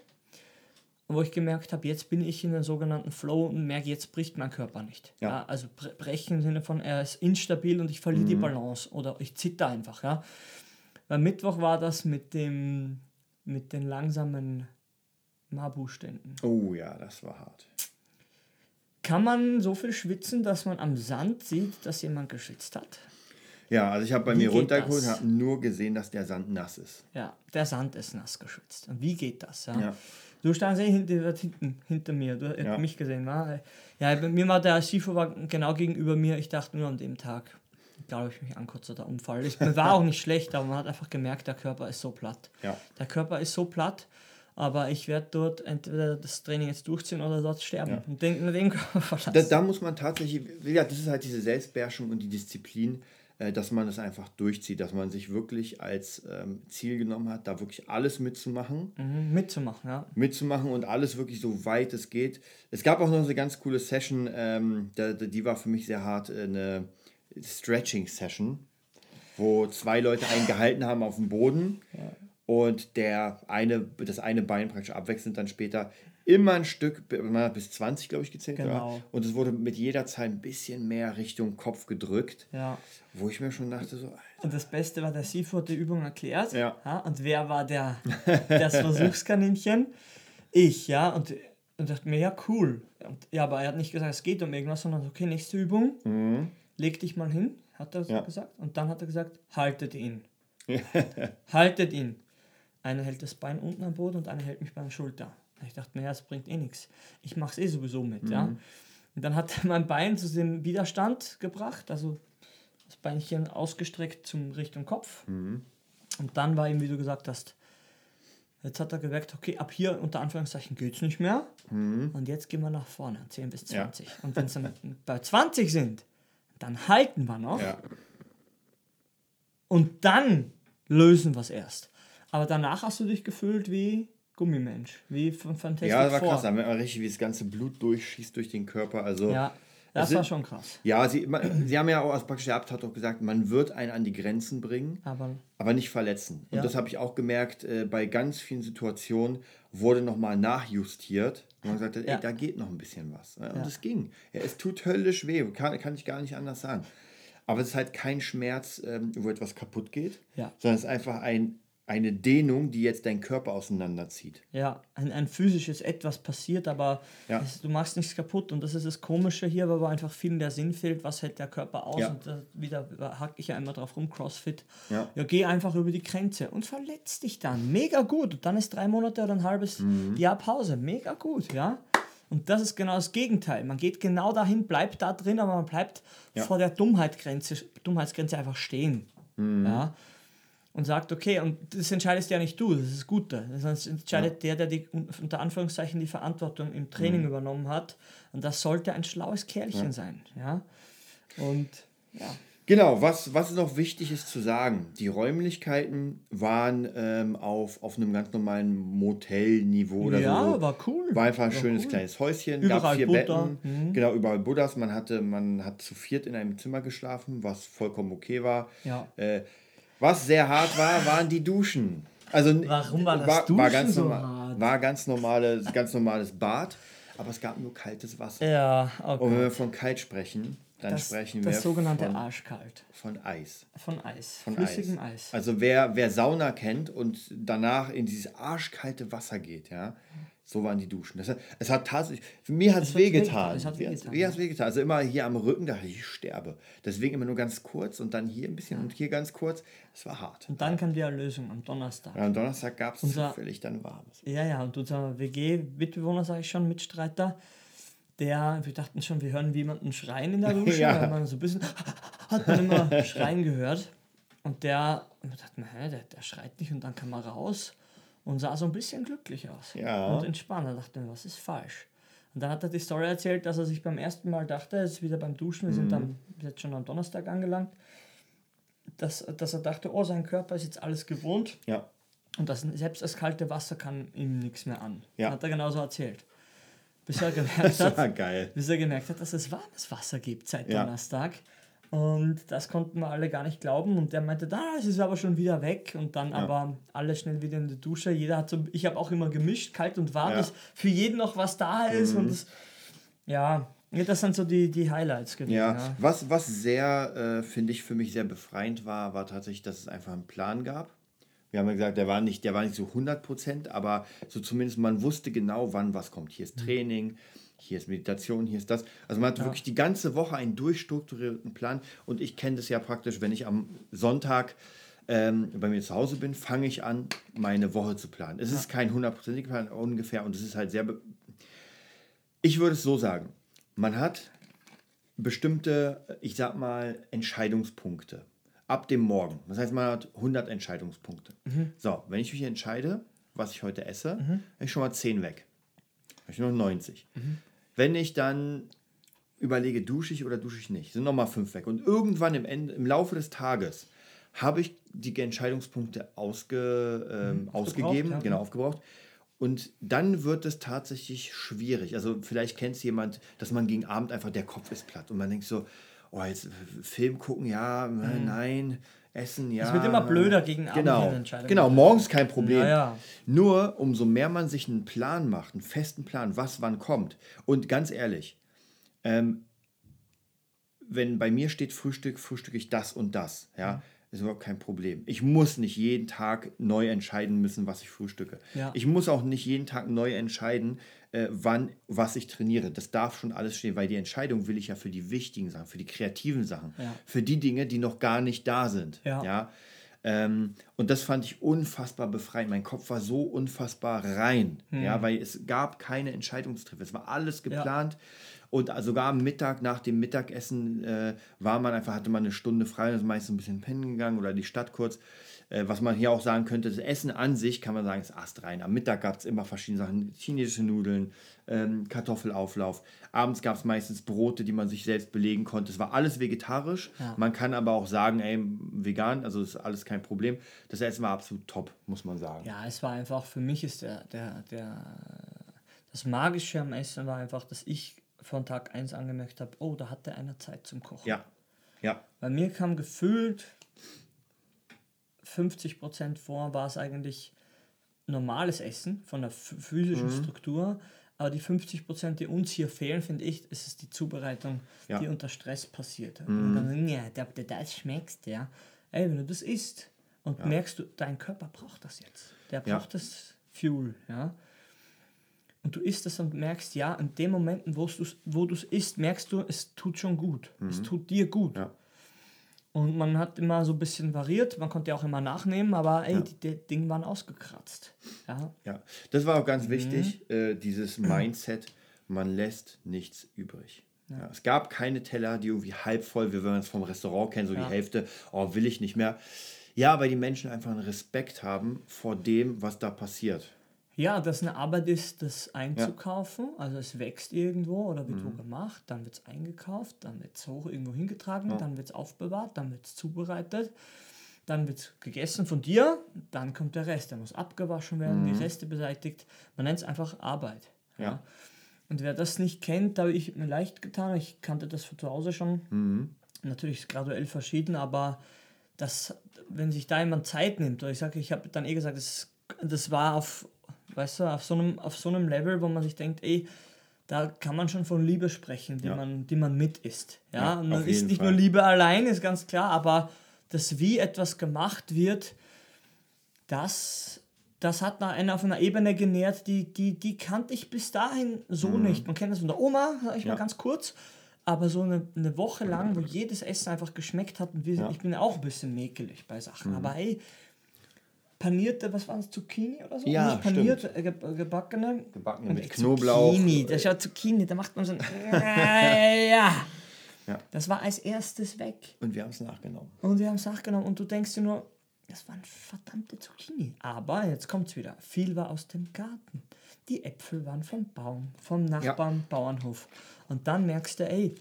Wo ich gemerkt habe, jetzt bin ich in den sogenannten Flow und merke, jetzt bricht mein Körper nicht. Ja. also bre- brechen im Sinne von, er ist instabil und ich verliere die Mhm. Balance oder ich zitter einfach. Ja. Beim Mittwoch war das mit, dem, mit den langsamen Mabu-Ständen. Oh ja, das war hart. Kann man so viel schwitzen, dass man am Sand sieht, dass jemand geschwitzt hat? Ja, also ich habe bei Wie mir runtergeholt und habe nur gesehen, dass der Sand nass ist. Ja, der Sand ist nass geschwitzt. Und wie geht das? Ja? Ja. Du standst eh hinter, hinten, hinter mir, du hast Ja. mich gesehen. wa? Ja, bei mir war der Sifo war genau gegenüber mir. Ich dachte nur an dem Tag, glaube ich, mich ankotze oder Unfall. Ich, war auch nicht schlecht, aber man hat einfach gemerkt, der Körper ist so platt. Ja. Der Körper ist so platt, aber ich werde dort entweder das Training jetzt durchziehen oder dort sterben. Ja. Und den, den Körper verlassen. Da, da muss man tatsächlich, gesagt, das ist halt diese Selbstbeherrschung und die Disziplin, dass man das einfach durchzieht, dass man sich wirklich als ähm, Ziel genommen hat, da wirklich alles mitzumachen. mhm, mitzumachen, ja. mitzumachen und alles wirklich so weit es geht. Es gab auch noch eine ganz coole Session, ähm, da, die war für mich sehr hart, äh, eine Stretching-Session, wo zwei Leute einen gehalten haben auf dem Boden und der eine, das eine Bein praktisch abwechselnd dann später immer ein Stück, man bis 20, glaube ich, gezählt. Genau. Und es wurde mit jeder Zeit ein bisschen mehr Richtung Kopf gedrückt, ja. wo ich mir schon dachte, so, Und das Beste war, der Sifo hat die Übung erklärt. Ja. und wer war der, das Versuchskaninchen? Ich, ja. Und, und dachte mir, ja, cool. Und, ja, aber er hat nicht gesagt, es geht um irgendwas, sondern okay, nächste Übung. Leg dich mal hin, hat er so Ja. gesagt. Und dann hat er gesagt, haltet ihn. haltet ihn. Einer hält das Bein unten am Boden und einer hält mich beim Schulter. Ich dachte mir, ja, das bringt eh nichts. Ich mache es eh sowieso mit, ja. Und dann hat er mein Bein zu dem Widerstand gebracht, also das Beinchen ausgestreckt zum Richtung Kopf. Und dann war ihm, wie du gesagt hast, jetzt hat er gemerkt, okay, ab hier unter Anführungszeichen geht es nicht mehr. Und jetzt gehen wir nach vorne, 10 bis Ja. 20. Und wenn es dann bei 20 sind, dann halten wir noch. ja. Und dann lösen wir es erst. Aber danach hast du dich gefühlt wie Gummimensch, wie von Fantastic Ja, das war Four. krass, da merkt man richtig, wie das ganze Blut durchschießt durch den Körper. Also, Ja, das sind- war schon krass. Ja, sie, man, sie haben ja auch als praktisch der Abt hat auch gesagt, man wird einen an die Grenzen bringen, Aber aber nicht verletzen. Und Ja. das habe ich auch gemerkt, äh, bei ganz vielen Situationen wurde nochmal nachjustiert. Und man hat, Ja. ey, da geht noch ein bisschen was. Ja, Und Ja. es ging. Ja, es tut höllisch weh, kann, kann ich gar nicht anders sagen. Aber es ist halt kein Schmerz, ähm, wo etwas kaputt geht, Ja. sondern es ist einfach ein, eine Dehnung, die jetzt deinen Körper auseinanderzieht. Ja, ein, ein physisches Etwas passiert, aber Ja. es, du machst nichts kaputt. Und das ist das Komische hier, weil einfach vielen der Sinn fehlt, was hält der Körper aus. Ja. Und da wieder hack ich ja immer drauf rum, Crossfit. Ja. ja, geh einfach über die Grenze und verletzt dich dann. Mega gut. Und dann ist drei Monate oder ein halbes Mhm. Jahr Pause. Mega gut, ja. Und das ist genau das Gegenteil. Man geht genau dahin, bleibt da drin, aber man bleibt Ja. vor der Dummheitsgrenze, Dummheitsgrenze einfach stehen. Mhm. Ja und sagt, okay, und das entscheidest ja nicht du, das ist Gute. Das entscheidet der, der die, unter Anführungszeichen die Verantwortung im Mhm. Training übernommen hat. Und das sollte ein schlaues Kerlchen sein. Ja? Und ja. Genau, was, was noch wichtig ist zu sagen, die Räumlichkeiten waren ähm, auf, auf einem ganz normalen Motelniveau oder Ja, so. war cool. War einfach ein War schönes cool. kleines Häuschen, Überall gab vier Buddha. Betten, genau, überall Buddhas. Man hatte, man hat zu viert in einem Zimmer geschlafen, was vollkommen okay war. Ja. Äh, was sehr hart war, waren die Duschen. Also Warum war das war, war Duschen ganz so normal, hart? War ganz normales, ganz normales Bad, aber es gab nur kaltes Wasser. Ja, okay. Und wenn wir von kalt sprechen, dann das, sprechen wir das sogenannte von, Arschkalt. von Eis. Von Eis. Von Flüssigem Eis. Also wer, wer Sauna kennt und danach in dieses arschkalte Wasser geht, ja, so waren die Duschen. Das hat, es hat tatsächlich, für mich hat es wehgetan. es hat Mir wehgetan, Mir. Also immer hier am Rücken, da ich sterbe. Deswegen immer nur ganz kurz und dann hier ein bisschen und hier ganz kurz. Es war hart. Und dann kam die Erlösung am Donnerstag. Ja, am Donnerstag gab es zufällig dann warmes. Ja, ja, und unser WG-Mitbewohner, sage ich schon, Mitstreiter, der, wir dachten schon, wir hören jemanden schreien in der Dusche, Ja. weil man so ein bisschen, hat man immer schreien gehört. Und der, und wir dachten, hä, der, der schreit nicht und dann kam er raus und sah so ein bisschen glücklich aus. Ja. Und entspannt. Da dachte was ist falsch? Und dann hat er die Story erzählt, dass er sich beim ersten Mal dachte, er ist wieder beim Duschen, wir Mhm. sind dann jetzt schon am Donnerstag angelangt, dass, dass er dachte, oh, sein Körper ist jetzt alles gewohnt. Ja. Und das, selbst das kalte Wasser kann ihm nichts mehr an. Ja. Hat er genauso erzählt. Bis er gemerkt hat, bis er gemerkt hat, dass es warmes Wasser gibt seit Ja. Donnerstag. Und das konnten wir alle gar nicht glauben. Und der meinte, da, es ist aber schon wieder weg. Und dann aber alle schnell wieder in die Dusche. Jeder hat so, ich habe auch immer gemischt, kalt und warm, Ja. Mhm. dass für jeden noch was da ist. Und das, ja, ja, das sind so die, die Highlights gewesen. Ja, Ja. was, was sehr, äh, finde ich, für mich sehr befreiend war, war tatsächlich, dass es einfach einen Plan gab. Wir haben ja gesagt, der war nicht, der war nicht so 100 Prozent, aber so zumindest man wusste genau, wann was kommt. Hier ist Mhm. Hier ist Meditation, hier ist das. Also man hat wirklich die ganze Woche einen durchstrukturierten Plan und ich kenne das ja praktisch, wenn ich am Sonntag ähm, bei mir zu Hause bin, fange ich an, meine Woche zu planen. Es ist kein hundertprozentiger Plan ungefähr und es ist halt sehr. Ich würde es so sagen: Man hat bestimmte, ich sag mal, Entscheidungspunkte ab dem Morgen. Das heißt, man hat 100 Entscheidungspunkte. So, wenn ich mich entscheide, was ich heute esse, habe ich schon mal 10 weg. Habe ich noch 90. Wenn ich dann überlege, dusche ich oder dusche ich nicht, sind nochmal 5 weg. Und irgendwann im, Ende, im Laufe des Tages habe ich die Entscheidungspunkte ausge, ähm, ausgegeben, ja. genau aufgebraucht. Und dann wird es tatsächlich schwierig. Also vielleicht kennt es jemand, dass man gegen Abend einfach, der Kopf ist platt und man denkt so, oh, jetzt Film gucken, ja, äh, nein, essen, ja. Mhm. wird immer blöder gegen Abend, genau. Entscheidungen Genau, morgens kein Problem. Ja, ja. Nur umso mehr man sich einen Plan macht, einen festen Plan, was wann kommt. Und ganz ehrlich, ähm, wenn bei mir steht Frühstück, frühstücke ich das und das, ja, ist überhaupt kein Problem. Ich muss nicht jeden Tag neu entscheiden müssen, was ich frühstücke. Ja. Ich muss auch nicht jeden Tag neu entscheiden, äh, wann, was ich trainiere. Das darf schon alles stehen, weil die Entscheidung will ich ja für die wichtigen Sachen, für die kreativen Sachen, Ja. für die Dinge, die noch gar nicht da sind. Ja. ja? Ähm, und das fand ich unfassbar befreiend. Mein Kopf war so unfassbar rein, Hm. ja, weil es gab keine Entscheidungstriffe. Es war alles geplant. Und sogar am Mittag, nach dem Mittagessen, äh, war man einfach, hatte man eine Stunde frei, ist meistens ein bisschen pennen gegangen oder die Stadt kurz. Äh, was man hier auch sagen könnte, das Essen an sich kann man sagen, ist astrein. Am Mittag gab es immer verschiedene Sachen: chinesische Nudeln, ähm, Kartoffelauflauf. Abends gab es meistens Brote, die man sich selbst belegen konnte. Es war alles vegetarisch. Man kann aber auch sagen, ey, vegan, also ist alles kein Problem. Das Essen war absolut top, muss man sagen. Ja, es war einfach, für mich ist der, der, der, das Magische am Essen war einfach, dass ich von Tag 1 angemerkt habe, oh, da hatte einer Zeit zum Kochen. Ja, ja, Bei mir kam gefühlt 50% vor, war es eigentlich normales Essen von der ph- physischen Mhm. Struktur. Aber die 50%, die uns hier fehlen, finde ich, ist es die Zubereitung, Ja. Mhm. die unter Stress passiert. Und dann, ja, der, der, das schmeckst, ja. Ey, wenn du das isst und merkst du, dein Körper braucht das jetzt. Der Ja. braucht das Fuel, ja. Und du isst es und merkst, ja, in den Momenten, wo du es wo du's isst, merkst du, es tut schon gut. Es tut dir gut. Mhm. Ja. Und man hat immer so ein bisschen variiert, man konnte ja auch immer nachnehmen, aber ey, Ja. die, die Dinge waren ausgekratzt. Ja. Ja, das war auch ganz Mhm. wichtig, äh, dieses Mindset, man lässt nichts übrig. Ja. es gab keine Teller, die irgendwie halb voll, wie man es vom Restaurant kennt, so die Hälfte, oh, will ich nicht mehr. Ja, weil die Menschen einfach einen Respekt haben vor dem, was da passiert. Ja, dass eine Arbeit ist, das einzukaufen. Also es wächst irgendwo oder wird Mhm. wo gemacht, dann wird es eingekauft, dann wird es hoch irgendwo hingetragen, dann wird es aufbewahrt, dann wird es zubereitet, dann wird es gegessen von dir, dann kommt der Rest. Der muss abgewaschen werden, die Reste beseitigt. Man nennt es einfach Arbeit. Mhm. Ja. Und wer das nicht kennt, da habe ich mir leicht getan. Ich kannte das von zu Hause schon. Mhm. Natürlich ist graduell verschieden, aber das, wenn sich da jemand Zeit nimmt, oder ich sage, ich habe dann eh gesagt, das, das war auf, weißt du, auf so, einem, auf so einem Level, wo man sich denkt, ey, da kann man schon von Liebe sprechen, die, Ja. man, die man mit isst. Ja, Ja, und ist nicht Fall. nur Liebe allein, ist ganz klar, aber das, wie etwas gemacht wird, das, das hat einer, auf einer Ebene genährt, die, die, die kannte ich bis dahin so nicht. Man kennt das von der Oma, sag ich Mhm. Ja. mal ganz kurz, aber so eine, eine Woche lang, wo jedes Essen einfach geschmeckt hat und wir, Ja. Mhm. ich bin auch ein bisschen mäkelig bei Sachen, aber ey, panierte, was war das, Zucchini oder so? Ja, Nicht paniert, äh, ge gebackene. Gebackene mit Knoblauch. Zucchini, das schaut Zucchini, da macht man so ein, äh, ja. Ja. Das war als erstes weg. Und wir haben es nachgenommen. Und wir haben es nachgenommen und du denkst dir nur, das waren verdammte Zucchini. Aber jetzt kommt's wieder. Viel war aus dem Garten. Die Äpfel waren vom Baum, vom Nachbarn, Bauernhof. Und dann merkst du, ey,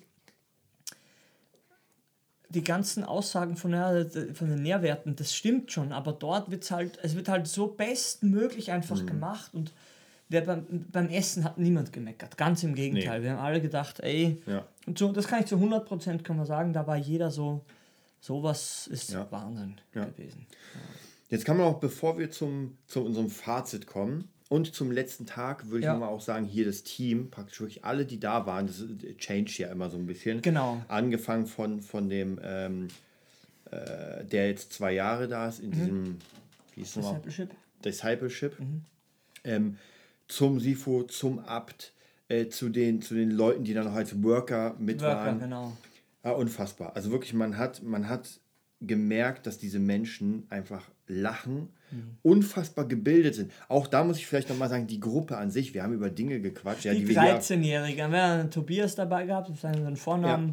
die ganzen Aussagen von, der, von den Nährwerten, das stimmt schon, aber dort wird's halt, es wird halt so bestmöglich einfach gemacht und wer beim, beim Essen hat niemand gemeckert. Ganz im Gegenteil. Wir haben alle gedacht, ey, Ja. und so, das kann ich zu 100% kann man sagen, da war jeder so, sowas ist Ja. Wahnsinn Ja. gewesen. Jetzt kann man auch, bevor wir zum, zu unserem Fazit kommen und zum letzten Tag, würde ich Ja. nochmal auch sagen, hier das Team, praktisch wirklich alle, die da waren, das ist- change ja immer so ein bisschen. Genau. Angefangen von, von dem, ähm, äh, der jetzt zwei Jahre da ist, in diesem, wie nochmal? Discipleship. Discipleship, Mhm. ähm, zum Sifo, zum Abt, äh, zu, den, zu den Leuten, die dann noch als Worker mit Worker, waren. genau. Ah, unfassbar. Also wirklich, man hat, man hat gemerkt, dass diese Menschen einfach lachen, Mhm. unfassbar gebildet sind. Auch da muss ich vielleicht nochmal sagen, die Gruppe an sich, wir haben über Dinge gequatscht, ja, Die, die, wir hier, 13-Jährige, haben wir einen Tobias dabei gehabt, seinen Vornamen,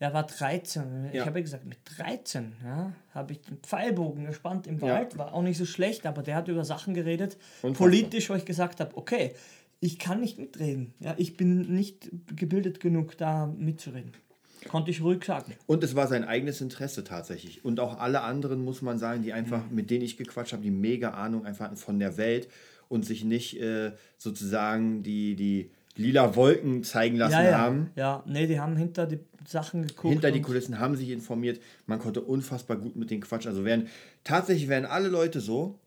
der war 13. Ich Ja. habe ja gesagt, mit 13 ja, habe ich den Pfeilbogen gespannt im Ja. Wald, war auch nicht so schlecht, aber der hat über Sachen geredet, Unfassbar. politisch, wo ich gesagt habe, okay, ich kann nicht mitreden. Ja, ich bin nicht gebildet genug, da mitzureden. Konnte ich ruhig sagen. Und es war sein eigenes Interesse tatsächlich. Und auch alle anderen, muss man sagen, die einfach, Mhm. mit denen ich gequatscht habe, die mega Ahnung einfach hatten von der Welt und sich nicht äh, sozusagen die, die lila Wolken zeigen lassen Ja, ja. haben. Ja, nee, die haben hinter die Sachen geguckt. Hinter die Kulissen haben sich informiert. Man konnte unfassbar gut mit denen quatschen. Also wären tatsächlich wären alle Leute so,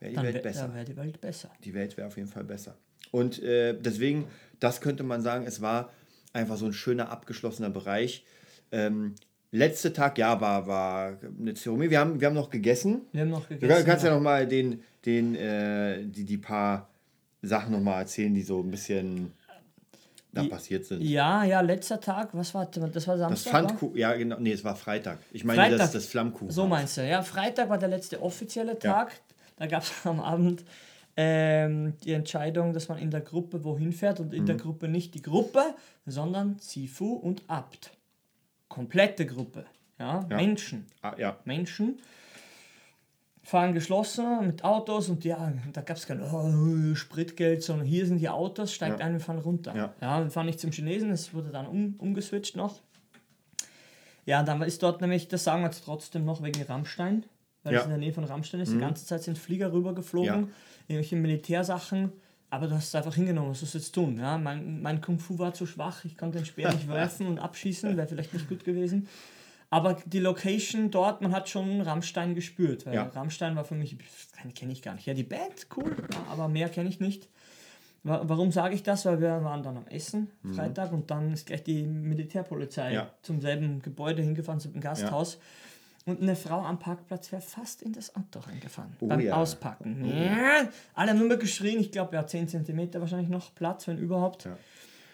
wäre die dann Welt wär- besser. wäre die Welt besser. Die Welt wäre auf jeden Fall besser. Und äh, deswegen, das könnte man sagen, es war einfach so ein schöner abgeschlossener Bereich. Ähm, letzte Tag, ja, war, war eine Zeremonie. Wir haben, wir haben noch gegessen. Wir haben noch Du gegessen. kannst ja noch mal den, den, äh, die, die paar Sachen noch mal erzählen, die so ein bisschen da passiert sind. Ja, ja, letzter Tag, was war das? war Das Samstag? wa? Pfannkuchen, ja genau, nee, es war Freitag. Ich meine Freitag. das, das Flammkuchen. So meinst du, ja. Freitag war der letzte offizielle Tag. Da gab es am Abend ähm, die Entscheidung, dass man in der Gruppe wohin fährt und in der Gruppe nicht die Gruppe, sondern Sifu und Abt. Komplette Gruppe. Ja, Ja. Menschen. Ah, ja, Menschen fahren geschlossen mit Autos und ja, da gab es kein oh, Spritgeld, sondern hier sind die Autos, steigt Ja. ein, wir fahren runter. Ja. wir fahren nicht zum Chinesen, es wurde dann um, umgeswitcht noch. Ja, dann ist dort nämlich, das sagen wir jetzt trotzdem noch wegen Rammstein, weil Ja. es in der Nähe von Rammstein ist. Die ganze Zeit sind Flieger rübergeflogen, Ja. irgendwelche Militärsachen. Aber du hast es einfach hingenommen, was du jetzt tun? Ja, mein, mein Kung Fu war zu schwach, ich konnte den Speer nicht werfen und abschießen, wäre vielleicht nicht gut gewesen. Aber die Location dort, man hat schon Rammstein gespürt. Weil Ja. Rammstein war für mich, kenne ich gar nicht. Ja, die Band, cool, ja, aber mehr kenne ich nicht. Wa- Warum sage ich das? Weil wir waren dann am Essen, Freitag, und dann ist gleich die Militärpolizei Mhm. Ja. zum selben Gebäude hingefahren, zum Gasthaus. Und eine Frau am Parkplatz wäre fast in das Auto reingefahren. Oh beim ja. Auspacken. Ja, alle haben nur mehr geschrien. Ich glaube, ja, 10 cm wahrscheinlich noch Platz, wenn überhaupt. Ja.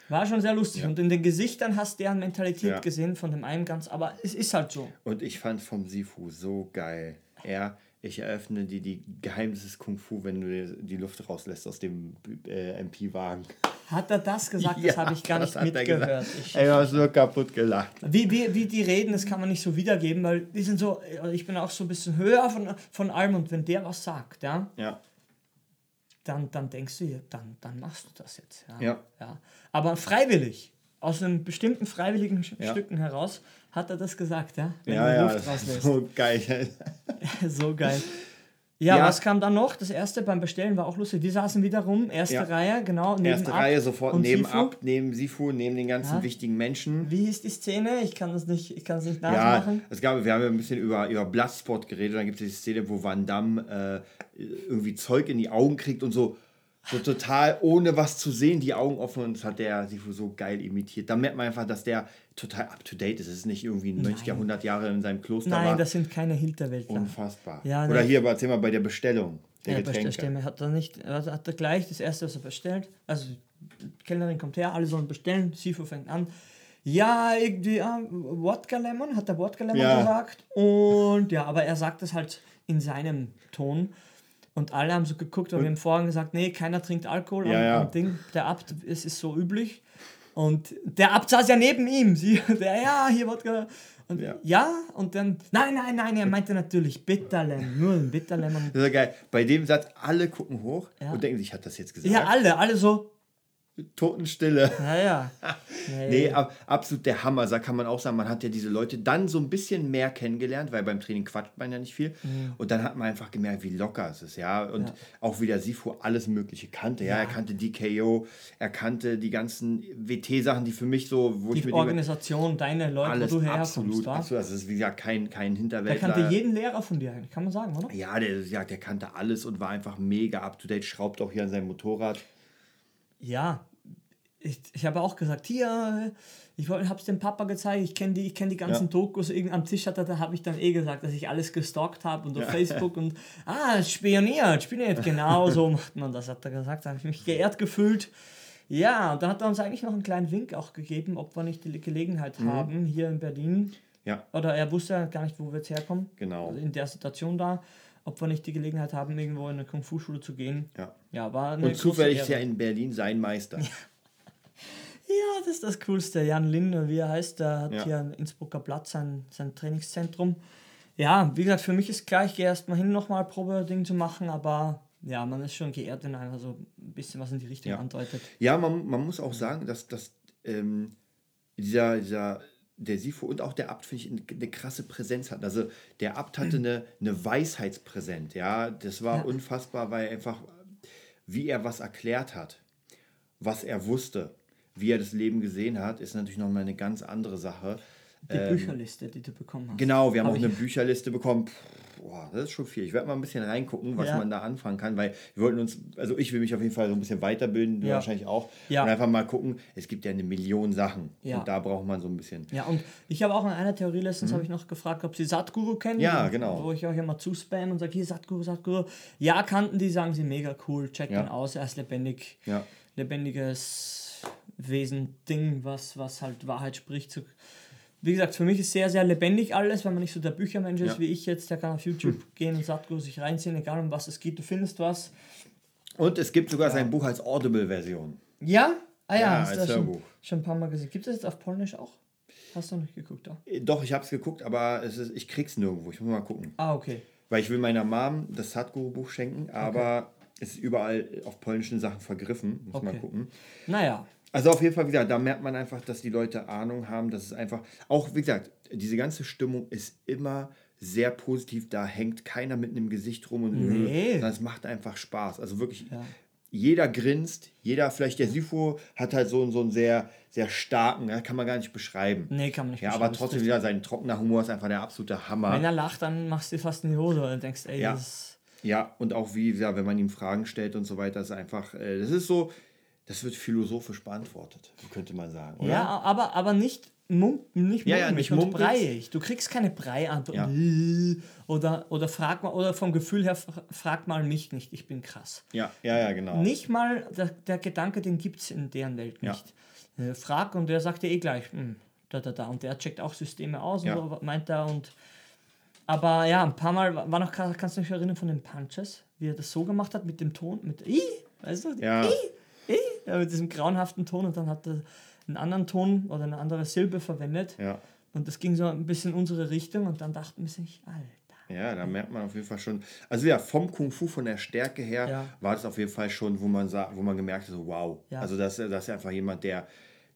War schon sehr lustig. Und in den Gesichtern hast du deren Mentalität gesehen von dem einen ganz. Aber es ist halt so. Und ich fand vom Sifu so geil. Er, ich eröffne dir die Geheimnisse des Kung Fu, wenn du dir die Luft rauslässt aus dem äh, MP-Wagen. Hat er das gesagt? das habe ich gar nicht er mitgehört. Ich, ich hab so kaputt gelacht. Wie, wie, wie die reden, das kann man nicht so wiedergeben, weil die sind so, ich bin auch so ein bisschen höher von, von allem und wenn der was sagt, ja, Ja. dann, dann denkst du, ja, dann, dann machst du das jetzt. Ja. Ja. Ja. Aber freiwillig, aus einem bestimmten freiwilligen Ja. Stücken heraus, hat er das gesagt, ja. Wenn Ja, du ja, so geil. so geil. Ja, Ja. was kam dann noch? Das erste beim Bestellen war auch lustig. Wir saßen wieder rum, erste Ja. Reihe, genau. Erste nebenab Reihe sofort und neben Sifu. ab, neben Sifu, neben den ganzen Ja. wichtigen Menschen. Wie hieß die Szene? Ich kann das nicht, ich kann es nicht Ja, nachmachen. es gab, wir haben ja ein bisschen über, über Bloodsport geredet. Dann gibt es die Szene, wo Van Damme äh, irgendwie Zeug in die Augen kriegt und so, so total ohne was zu sehen, die Augen offen. Und das hat der Sifu so geil imitiert. Da merkt man einfach, dass der total up to date ist. Es ist nicht irgendwie ein Mönch, der 100 Jahre in seinem Kloster Nein, war. das sind keine Hinterwäldler. Unfassbar. Ja, Oder ne. hier, erzähl mal bei der Bestellung der Ja, Getränke. Bestellstimme hat er nicht, hat er gleich das erste, was er bestellt. Also die Kellnerin kommt her, alle sollen bestellen, Sifu fängt an. Ja, irgendwie, ah, Wodka Lemon, hat der Wodka Lemon Ja. gesagt. Und ja, aber er sagt es halt in seinem Ton. Und alle haben so geguckt, weil wir haben vorhin gesagt, nee, keiner trinkt Alkohol am, Ja, ja. am Ding. Der Abt, es ist so üblich. Und der Abt saß ja neben ihm. Sie, der, ja, hier Wodka. Und Ja. ja. und dann, nein, nein, nein, er meinte natürlich Bitterlemon, nur ein Bitterlemon. Das ist ja geil. Bei dem Satz, alle gucken hoch Ja. und denken sich, hat das jetzt gesagt? Ja, alle, alle so, Totenstille. naja. Nee, ab, absolut der Hammer. Da kann man auch sagen, man hat ja diese Leute dann so ein bisschen mehr kennengelernt, weil beim Training quatscht man ja nicht viel. Und dann hat man einfach gemerkt, wie locker es ist, ja. Und Mhm. Ja. auch wie der Sifu alles Mögliche kannte. Ja, er kannte DKO, er kannte die ganzen WT-Sachen, die für mich so, wo ich Die mir denke, Organisation, deine Leute, alles wo du herkommst, absolut, wa? absolut. Also es ist wie gesagt kein, kein Der Hinterwäldler. kannte jeden Lehrer von dir, kann man sagen, oder? ja, der, ja, der kannte alles und war einfach mega up to date, schraubt auch hier an seinem Motorrad. Ja. Ich, ich habe auch gesagt, hier, ich habe es dem Papa gezeigt, ich kenne die, ich kenn die ganzen Ja. Dokus, irgend am Tisch hat er, da habe ich dann eh gesagt, dass ich alles gestalkt habe und auf Facebook und, ah, spioniert, spioniert, genau so macht man das, hat er gesagt, da habe ich mich geehrt gefühlt. Ja, und dann hat er uns eigentlich noch einen kleinen Wink auch gegeben, ob wir nicht die Gelegenheit Mhm. haben, hier in Berlin, Ja, oder er wusste ja gar nicht, wo wir jetzt herkommen, Genau. also in der Situation da, ob wir nicht die Gelegenheit haben, irgendwo in eine Kung-Fu-Schule zu gehen. ja. Ja, war eine Und zufällig ist er in Berlin sein Meister. Ja, das ist das Coolste. Jan Lin, wie er heißt, der hat Ja. hier am Innsbrucker Platz sein, sein Trainingszentrum. Ja, wie gesagt, für mich ist klar, ich gehe erst mal hin, nochmal Probeding zu machen, aber ja, man ist schon geehrt, wenn einer so ein bisschen was in die Richtung Ja. andeutet. Ja, man, man muss auch sagen, dass, dass ähm, dieser, dieser, der Sifu und auch der Abt, finde ich, eine, eine krasse Präsenz hatten. Also der Abt hatte eine, eine Weisheitspräsenz, ja. Das war Ja. unfassbar, weil einfach, wie er was erklärt hat, was er wusste, wie er das Leben gesehen hat, ist natürlich nochmal eine ganz andere Sache. Die Bücherliste, die du bekommen hast. Ähm, Genau, wir haben Hab auch eine Bücherliste bekommen. Pff, Boah, das ist schon viel. Ich werde mal ein bisschen reingucken, was Ja. man da anfangen kann, weil wir wollten uns, also ich will mich auf jeden Fall so ein bisschen weiterbilden, du Ja. wahrscheinlich auch. Ja. Und einfach mal gucken, es gibt ja eine Million Sachen. Ja. Und da braucht man so ein bisschen. Ja, und ich habe auch in einer Theorie letztens habe ich noch gefragt, ob sie Satguru kennen. Mhm. Ja, genau. Wo ich euch immer zuspam und sage, hier Satguru, Satguru. Ja, kannten die, sagen sie mega cool, check ihn aus, er ist lebendig. Ja. lebendiges Wesen, Ding, was, was halt Wahrheit spricht. So, wie gesagt, für mich ist sehr, sehr lebendig alles, wenn man nicht so der Büchermensch ist Ja. wie ich jetzt, der kann auf YouTube gehen und Satguru sich reinziehen, egal um was es geht, du findest was. Und es gibt sogar sein Buch als Audible-Version. Ja? Ah ja, Ja, hast als das schon, Hörbuch. schon ein paar Mal gesehen. Gibt es jetzt auf Polnisch auch? Hast du noch nicht geguckt, da? Äh, Doch, ich habe es geguckt, aber es ist, ich krieg's nirgendwo. Ich muss mal gucken. Ah, okay. Weil ich will meiner Mom das Sadhguru-Buch schenken, aber es ist überall auf polnischen Sachen vergriffen. Muss mal Okay. gucken. Naja, Also auf jeden Fall wieder, da merkt man einfach, dass die Leute Ahnung haben, dass es einfach, auch wie gesagt, diese ganze Stimmung ist immer sehr positiv, da hängt keiner mit einem Gesicht rum und Nee. sondern es macht einfach Spaß. Also wirklich, Ja. jeder grinst, jeder, vielleicht der Sifo hat halt so, so einen sehr, sehr starken, ja, kann man gar nicht beschreiben. nee, kann man nicht Ja, beschreiben, aber das trotzdem wieder, sein trockener Humor ist einfach der absolute Hammer. Wenn er lacht, dann machst du dir fast in die Hose, du denkst, ey, Ja. das ist... Ja, und auch wie, ja, wenn man ihm Fragen stellt und so weiter, ist einfach, äh, das ist so, Das wird philosophisch beantwortet, könnte man sagen, oder? Ja, aber, aber nicht, mum, nicht Ja, ja, nicht und breiig. Du kriegst keine Brei-Antwort. Ja. Oder, oder frag mal, oder vom Gefühl her, fra- frag mal mich nicht, ich bin krass. Ja, ja, ja, genau. Nicht mal, der, der Gedanke, den gibt es in deren Welt Ja. nicht. Äh, frag und der sagt dir eh gleich, hm, da, da, da. Und der checkt auch Systeme aus Ja. und so, meint er. Und, aber ja, ein paar Mal war noch, kannst du dich erinnern von den Punches, wie er das so gemacht hat mit dem Ton, mit I, weißt du? Ja. I, Ja, mit diesem grauenhaften Ton und dann hat er einen anderen Ton oder eine andere Silbe verwendet. Ja. Und das ging so ein bisschen in unsere Richtung und dann dachten wir sich, Alter. Ja, da merkt man auf jeden Fall schon. Also ja, vom Kung Fu, von der Stärke her, Ja. war das auf jeden Fall schon, wo man sah, wo man gemerkt hat, so wow. Ja. Also das, das ist einfach jemand, der,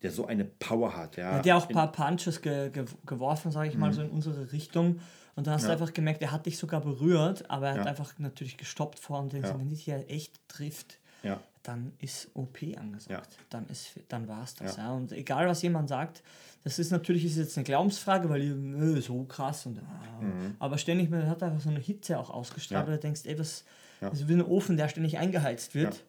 der so eine Power hat. Ja, Hat der auch ein paar Punches ge ge geworfen, sage ich mal, Mhm. so in unsere Richtung. Und dann hast du einfach gemerkt, er hat dich sogar berührt, aber er hat Ja. einfach natürlich gestoppt vor und denkst, Ja. wenn dich hier echt trifft, Ja. Dann ist OP angesagt. Ja. Dann, ist, dann war es das. Ja. Ja. Und egal, was jemand sagt, das ist natürlich ist jetzt eine Glaubensfrage, weil ihr äh, so krass und ah, Mhm. aber ständig, man hat einfach so eine Hitze auch ausgestrahlt, Ja. weil du denkst, ey, was, Ja. das ist wie ein Ofen, der ständig eingeheizt wird.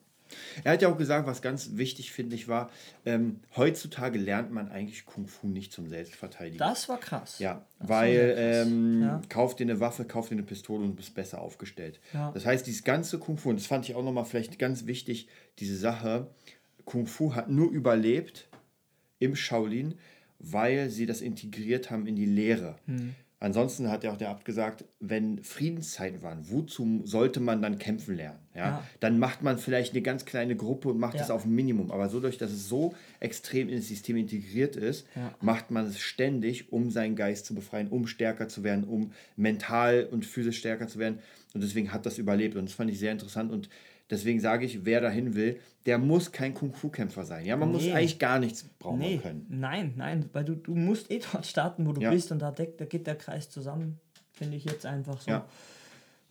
Er hat ja auch gesagt, was ganz wichtig, finde ich, war, ähm, heutzutage lernt man eigentlich Kung Fu nicht zum Selbstverteidigen. Das war krass. Ja, Das weil krass. ähm, Ja. kauf dir eine Waffe, kauf dir eine Pistole und du bist besser aufgestellt. Ja. Das heißt, dieses ganze Kung Fu, und das fand ich auch nochmal vielleicht ganz wichtig, diese Sache, Kung Fu hat nur überlebt im Shaolin, weil sie das integriert haben in die Lehre. Hm. Ansonsten hat ja auch der Abt gesagt, wenn Friedenszeiten waren, wozu sollte man dann kämpfen lernen? Ja? Ja. Dann macht man vielleicht eine ganz kleine Gruppe und macht Ja. es auf ein Minimum. Aber so durch, dass es so extrem ins System integriert ist, Ja. macht man es ständig, um seinen Geist zu befreien, um stärker zu werden, um mental und physisch stärker zu werden. Und deswegen hat das überlebt. Und das fand ich sehr interessant. Und deswegen sage ich, wer dahin will, der muss kein Kung-Fu-Kämpfer sein. Ja, man muss Nee. eigentlich gar nichts brauchen Nee, können. nein, nein, weil du, du musst eh dort starten, wo du Ja. bist und da, deckt, da geht der Kreis zusammen, finde ich jetzt einfach so. Ja.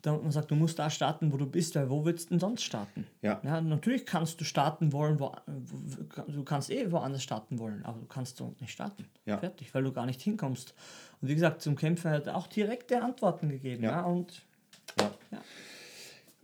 Da, man sagt, du musst da starten, wo du bist, weil wo willst du denn sonst starten? Ja. ja natürlich kannst du starten wollen, wo, wo, du kannst eh woanders starten wollen, aber du kannst dort nicht starten. Ja. Fertig, weil du gar nicht hinkommst. Und wie gesagt, zum Kämpfen hat er auch direkte Antworten gegeben. Ja. Ja. und Ja. Ja.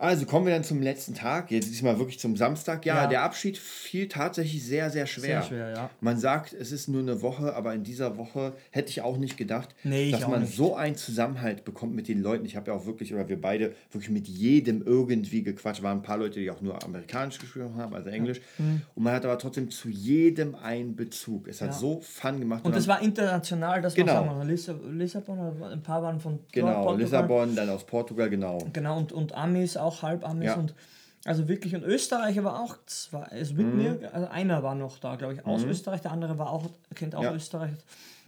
Also kommen wir dann zum letzten Tag. Jetzt diesmal wirklich zum Samstag. Ja, Ja. der Abschied fiel tatsächlich sehr, sehr schwer. Sehr schwer, ja. Man sagt, es ist nur eine Woche, aber in dieser Woche hätte ich auch nicht gedacht, Nee, dass man nicht. so einen Zusammenhalt bekommt mit den Leuten. Ich habe ja auch wirklich, oder wir beide, wirklich mit jedem irgendwie gequatscht. Waren ein paar Leute, die auch nur amerikanisch gesprochen haben, also Englisch. Und man hat aber trotzdem zu jedem einen Bezug. Es hat Mhm. Ja. so Fun gemacht. Und das war international, das Genau. war Lissab- Lissabon, ein paar waren von Genau, Portugal. Lissabon, dann aus Portugal, genau. Genau, und, und Amis, auch halb Amis Ja. und also wirklich, und Österreicher war auch zwei, also Mhm. mit mir, also einer war noch da, glaube ich, aus Österreich, der andere war auch, kennt auch Ja. Österreich.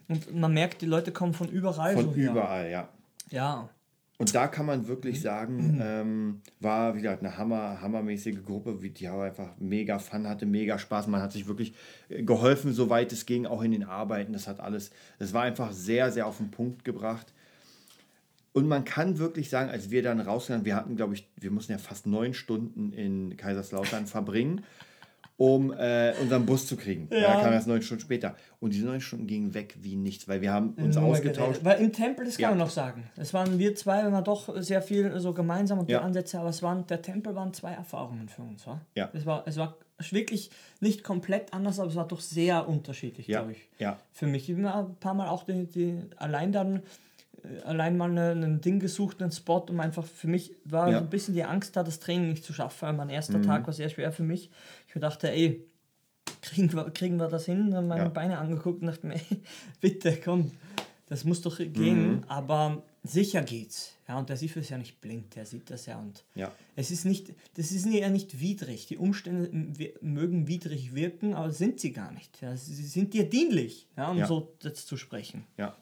Und man merkt, die Leute kommen von überall Von so überall, ja. Ja, Und da kann man wirklich Mhm. sagen, ähm, war wieder eine Hammer, hammermäßige Gruppe, wie die aber einfach mega Fun hatte, mega Spaß. Man hat sich wirklich äh, geholfen, soweit es ging, auch in den Arbeiten. Das hat alles, das war einfach sehr, sehr auf den Punkt gebracht. Und man kann wirklich sagen, als wir dann rausgegangen, wir hatten, glaube ich, wir mussten ja fast neun Stunden in Kaiserslautern verbringen, um äh, unseren Bus zu kriegen. Ja. Da kam erst neun Stunden später. Und diese neun Stunden gingen weg wie nichts, weil wir haben uns nur ausgetauscht. Weil im Tempel, das kann Ja. man noch sagen. Es waren wir zwei, wenn man doch sehr viel so gemeinsam und die Ja. Ansätze, aber es waren, der Tempel waren zwei Erfahrungen für uns. Wa? Ja. Es war, es war wirklich nicht komplett anders, aber es war doch sehr unterschiedlich, Ja, glaube ich. ja. Für mich. Ich habe ein paar Mal auch die, die allein dann allein mal eine- ein Ding gesucht, einen Spot, um einfach für mich war Ja. so ein bisschen die Angst da, das Training nicht zu schaffen. Weil mein erster Mhm. Tag war sehr schwer für mich. Ich mir dachte, ey, kriegen wir, kriegen wir das hin? Dann meine Ja. Beine angeguckt und dachte mir, ey, bitte, komm, das muss doch gehen. Mhm. Aber sicher geht's. Ja, und der Sif ist ja nicht blind, der sieht das ja. Und Ja. es ist nicht, das ist ja nicht widrig. Die Umstände mögen widrig wirken, aber sind sie gar nicht. Ja, sie sind dir dienlich, ja, um Ja. so jetzt zu sprechen. Ja.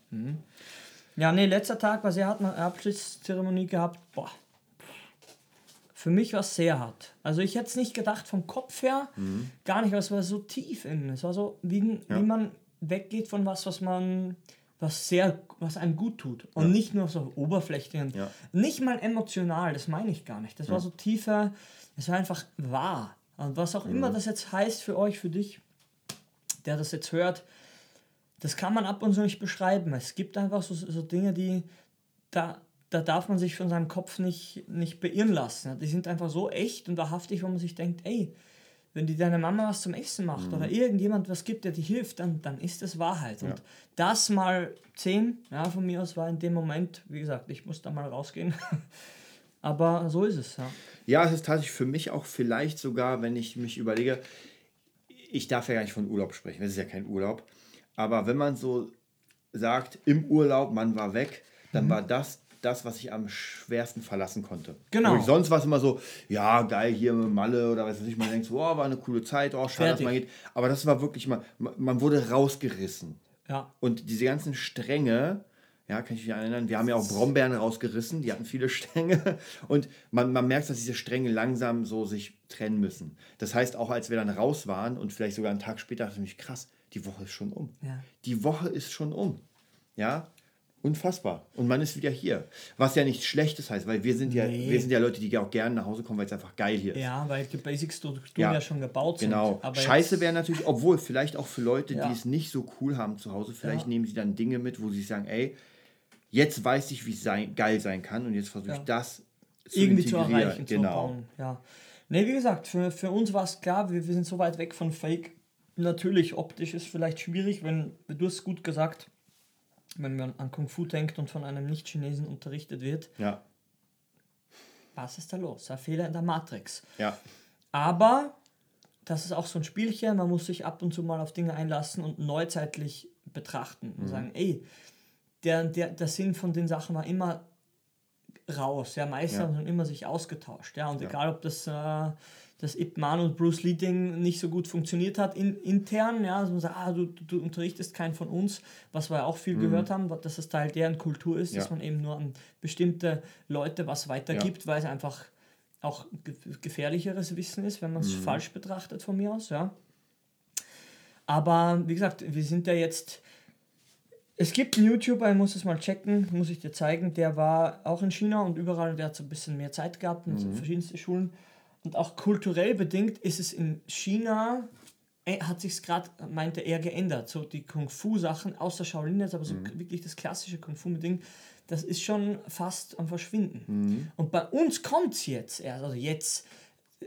Ja, nee, letzter Tag war sehr hart, eine Abschiedszeremonie gehabt. Boah. Für mich war es sehr hart. Also ich hätte es nicht gedacht vom Kopf her, gar nicht, aber es war so tief innen. Es war so, wie, Mhm. Ja. wie man weggeht von was, was man, was sehr, was einem gut tut. Und nicht nur so oberflächlich. Ja. Nicht mal emotional, das meine ich gar nicht. Das war so tiefer, es war einfach wahr. Und was auch Mhm. immer das jetzt heißt für euch, für dich, der das jetzt hört, das kann man ab und zu nicht beschreiben. Es gibt einfach so, so Dinge, die da, da darf man sich von seinem Kopf nicht, nicht beirren lassen. Die sind einfach so echt und wahrhaftig, wo man sich denkt, ey, wenn die deine Mama was zum Essen macht Mhm. oder irgendjemand was gibt, der dir hilft, dann, dann ist das Wahrheit. Und das mal zehn, ja, von mir aus war in dem Moment, wie gesagt, ich muss da mal rausgehen. Aber so ist es, ja. Ja, es ist tatsächlich für mich auch vielleicht sogar, wenn ich mich überlege, ich darf ja gar nicht von Urlaub sprechen, das ist ja kein Urlaub, aber wenn man so sagt, im Urlaub, man war weg, dann Mhm. war das das, was ich am schwersten verlassen konnte. Genau. Ich sonst war es immer so, ja, geil, hier Malle oder was weiß ich, man denkt so, oh, war eine coole Zeit, oh, schade, dass man geht. Aber das war wirklich mal, man wurde rausgerissen. Ja, Und diese ganzen Stränge, ja, kann ich mich erinnern, wir haben ja auch Brombeeren rausgerissen, die hatten viele Stränge. Und man, man merkt, dass diese Stränge langsam so sich trennen müssen. Das heißt, auch als wir dann raus waren und vielleicht sogar einen Tag später, dachte ich mich, krass, die Woche ist schon um. Ja. Die Woche ist schon um. Ja, unfassbar. Und man ist wieder hier. Was ja nichts Schlechtes heißt, weil wir sind ja, Nee. wir sind ja Leute, die auch gerne nach Hause kommen, weil es einfach geil hier ist. ja weil die Basic-Strukturen Ja. ja. schon gebaut sind. Genau. Aber Scheiße wäre natürlich, obwohl vielleicht auch für Leute, Ja. die es nicht so cool haben zu Hause, vielleicht Ja. nehmen sie dann Dinge mit, wo sie sagen, ey, jetzt weiß ich, wie es sein, geil sein kann und jetzt versuche ich das zu irgendwie zu erreichen, zu genau. bauen. Ja. Ne, wie gesagt, für, für uns war es klar, wir, wir sind so weit weg von Fake. Natürlich, optisch ist vielleicht schwierig, wenn, du hast gut gesagt, wenn man an Kung Fu denkt und von einem Nicht-Chinesen unterrichtet wird, Ja, was ist da los? Ein Fehler in der Matrix. ja, Aber das ist auch so ein Spielchen, man muss sich ab und zu mal auf Dinge einlassen und neuzeitlich betrachten und sagen, ey, der, der, der Sinn von den Sachen war immer raus, ja, meistens Ja. haben immer sich ausgetauscht, ja, und egal ob das äh, das Ip Man und Bruce Lee Ding nicht so gut funktioniert hat in, intern, ja, also man sagt, ah, du, du unterrichtest keinen von uns, was wir auch viel gehört haben, dass das Teil deren Kultur ist, dass Mhm. Ja. man eben nur an bestimmte Leute was weitergibt, weil es einfach auch ge gefährlicheres Wissen ist, wenn man es falsch betrachtet von mir aus, ja. Aber wie gesagt, wir sind ja jetzt. Es gibt einen YouTuber, ich muss es mal checken, muss ich dir zeigen, der war auch in China und überall, der hat so ein bisschen mehr Zeit gehabt und so verschiedenste Schulen. Und auch kulturell bedingt ist es in China, äh, hat sich gerade, meinte er, geändert. So die Kung-Fu-Sachen, außer Shaolin jetzt, aber so wirklich das klassische Kung-Fu mit Ding, das ist schon fast am Verschwinden. Und bei uns kommt es jetzt erst, also jetzt.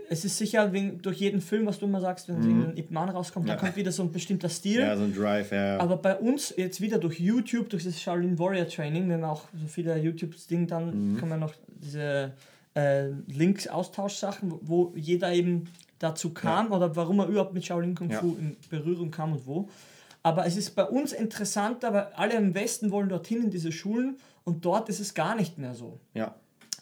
Es ist sicher wegen, durch jeden Film, was du immer sagst, wenn mhm. ein Ip Man rauskommt, dann kommt wieder so ein bestimmter Stil. ja, so ein Drive, ja. Aber bei uns jetzt wieder durch YouTube, durch das Shaolin Warrior Training, wenn wir auch so viele YouTube-Ding, dann kann man noch diese äh, Links-Austauschsachen, wo, jeder eben dazu kam oder warum er überhaupt mit Shaolin Kung Fu Ja. in Berührung kam und wo. Aber es ist bei uns interessanter, weil alle im Westen wollen dorthin in diese Schulen und dort ist es gar nicht mehr so ja,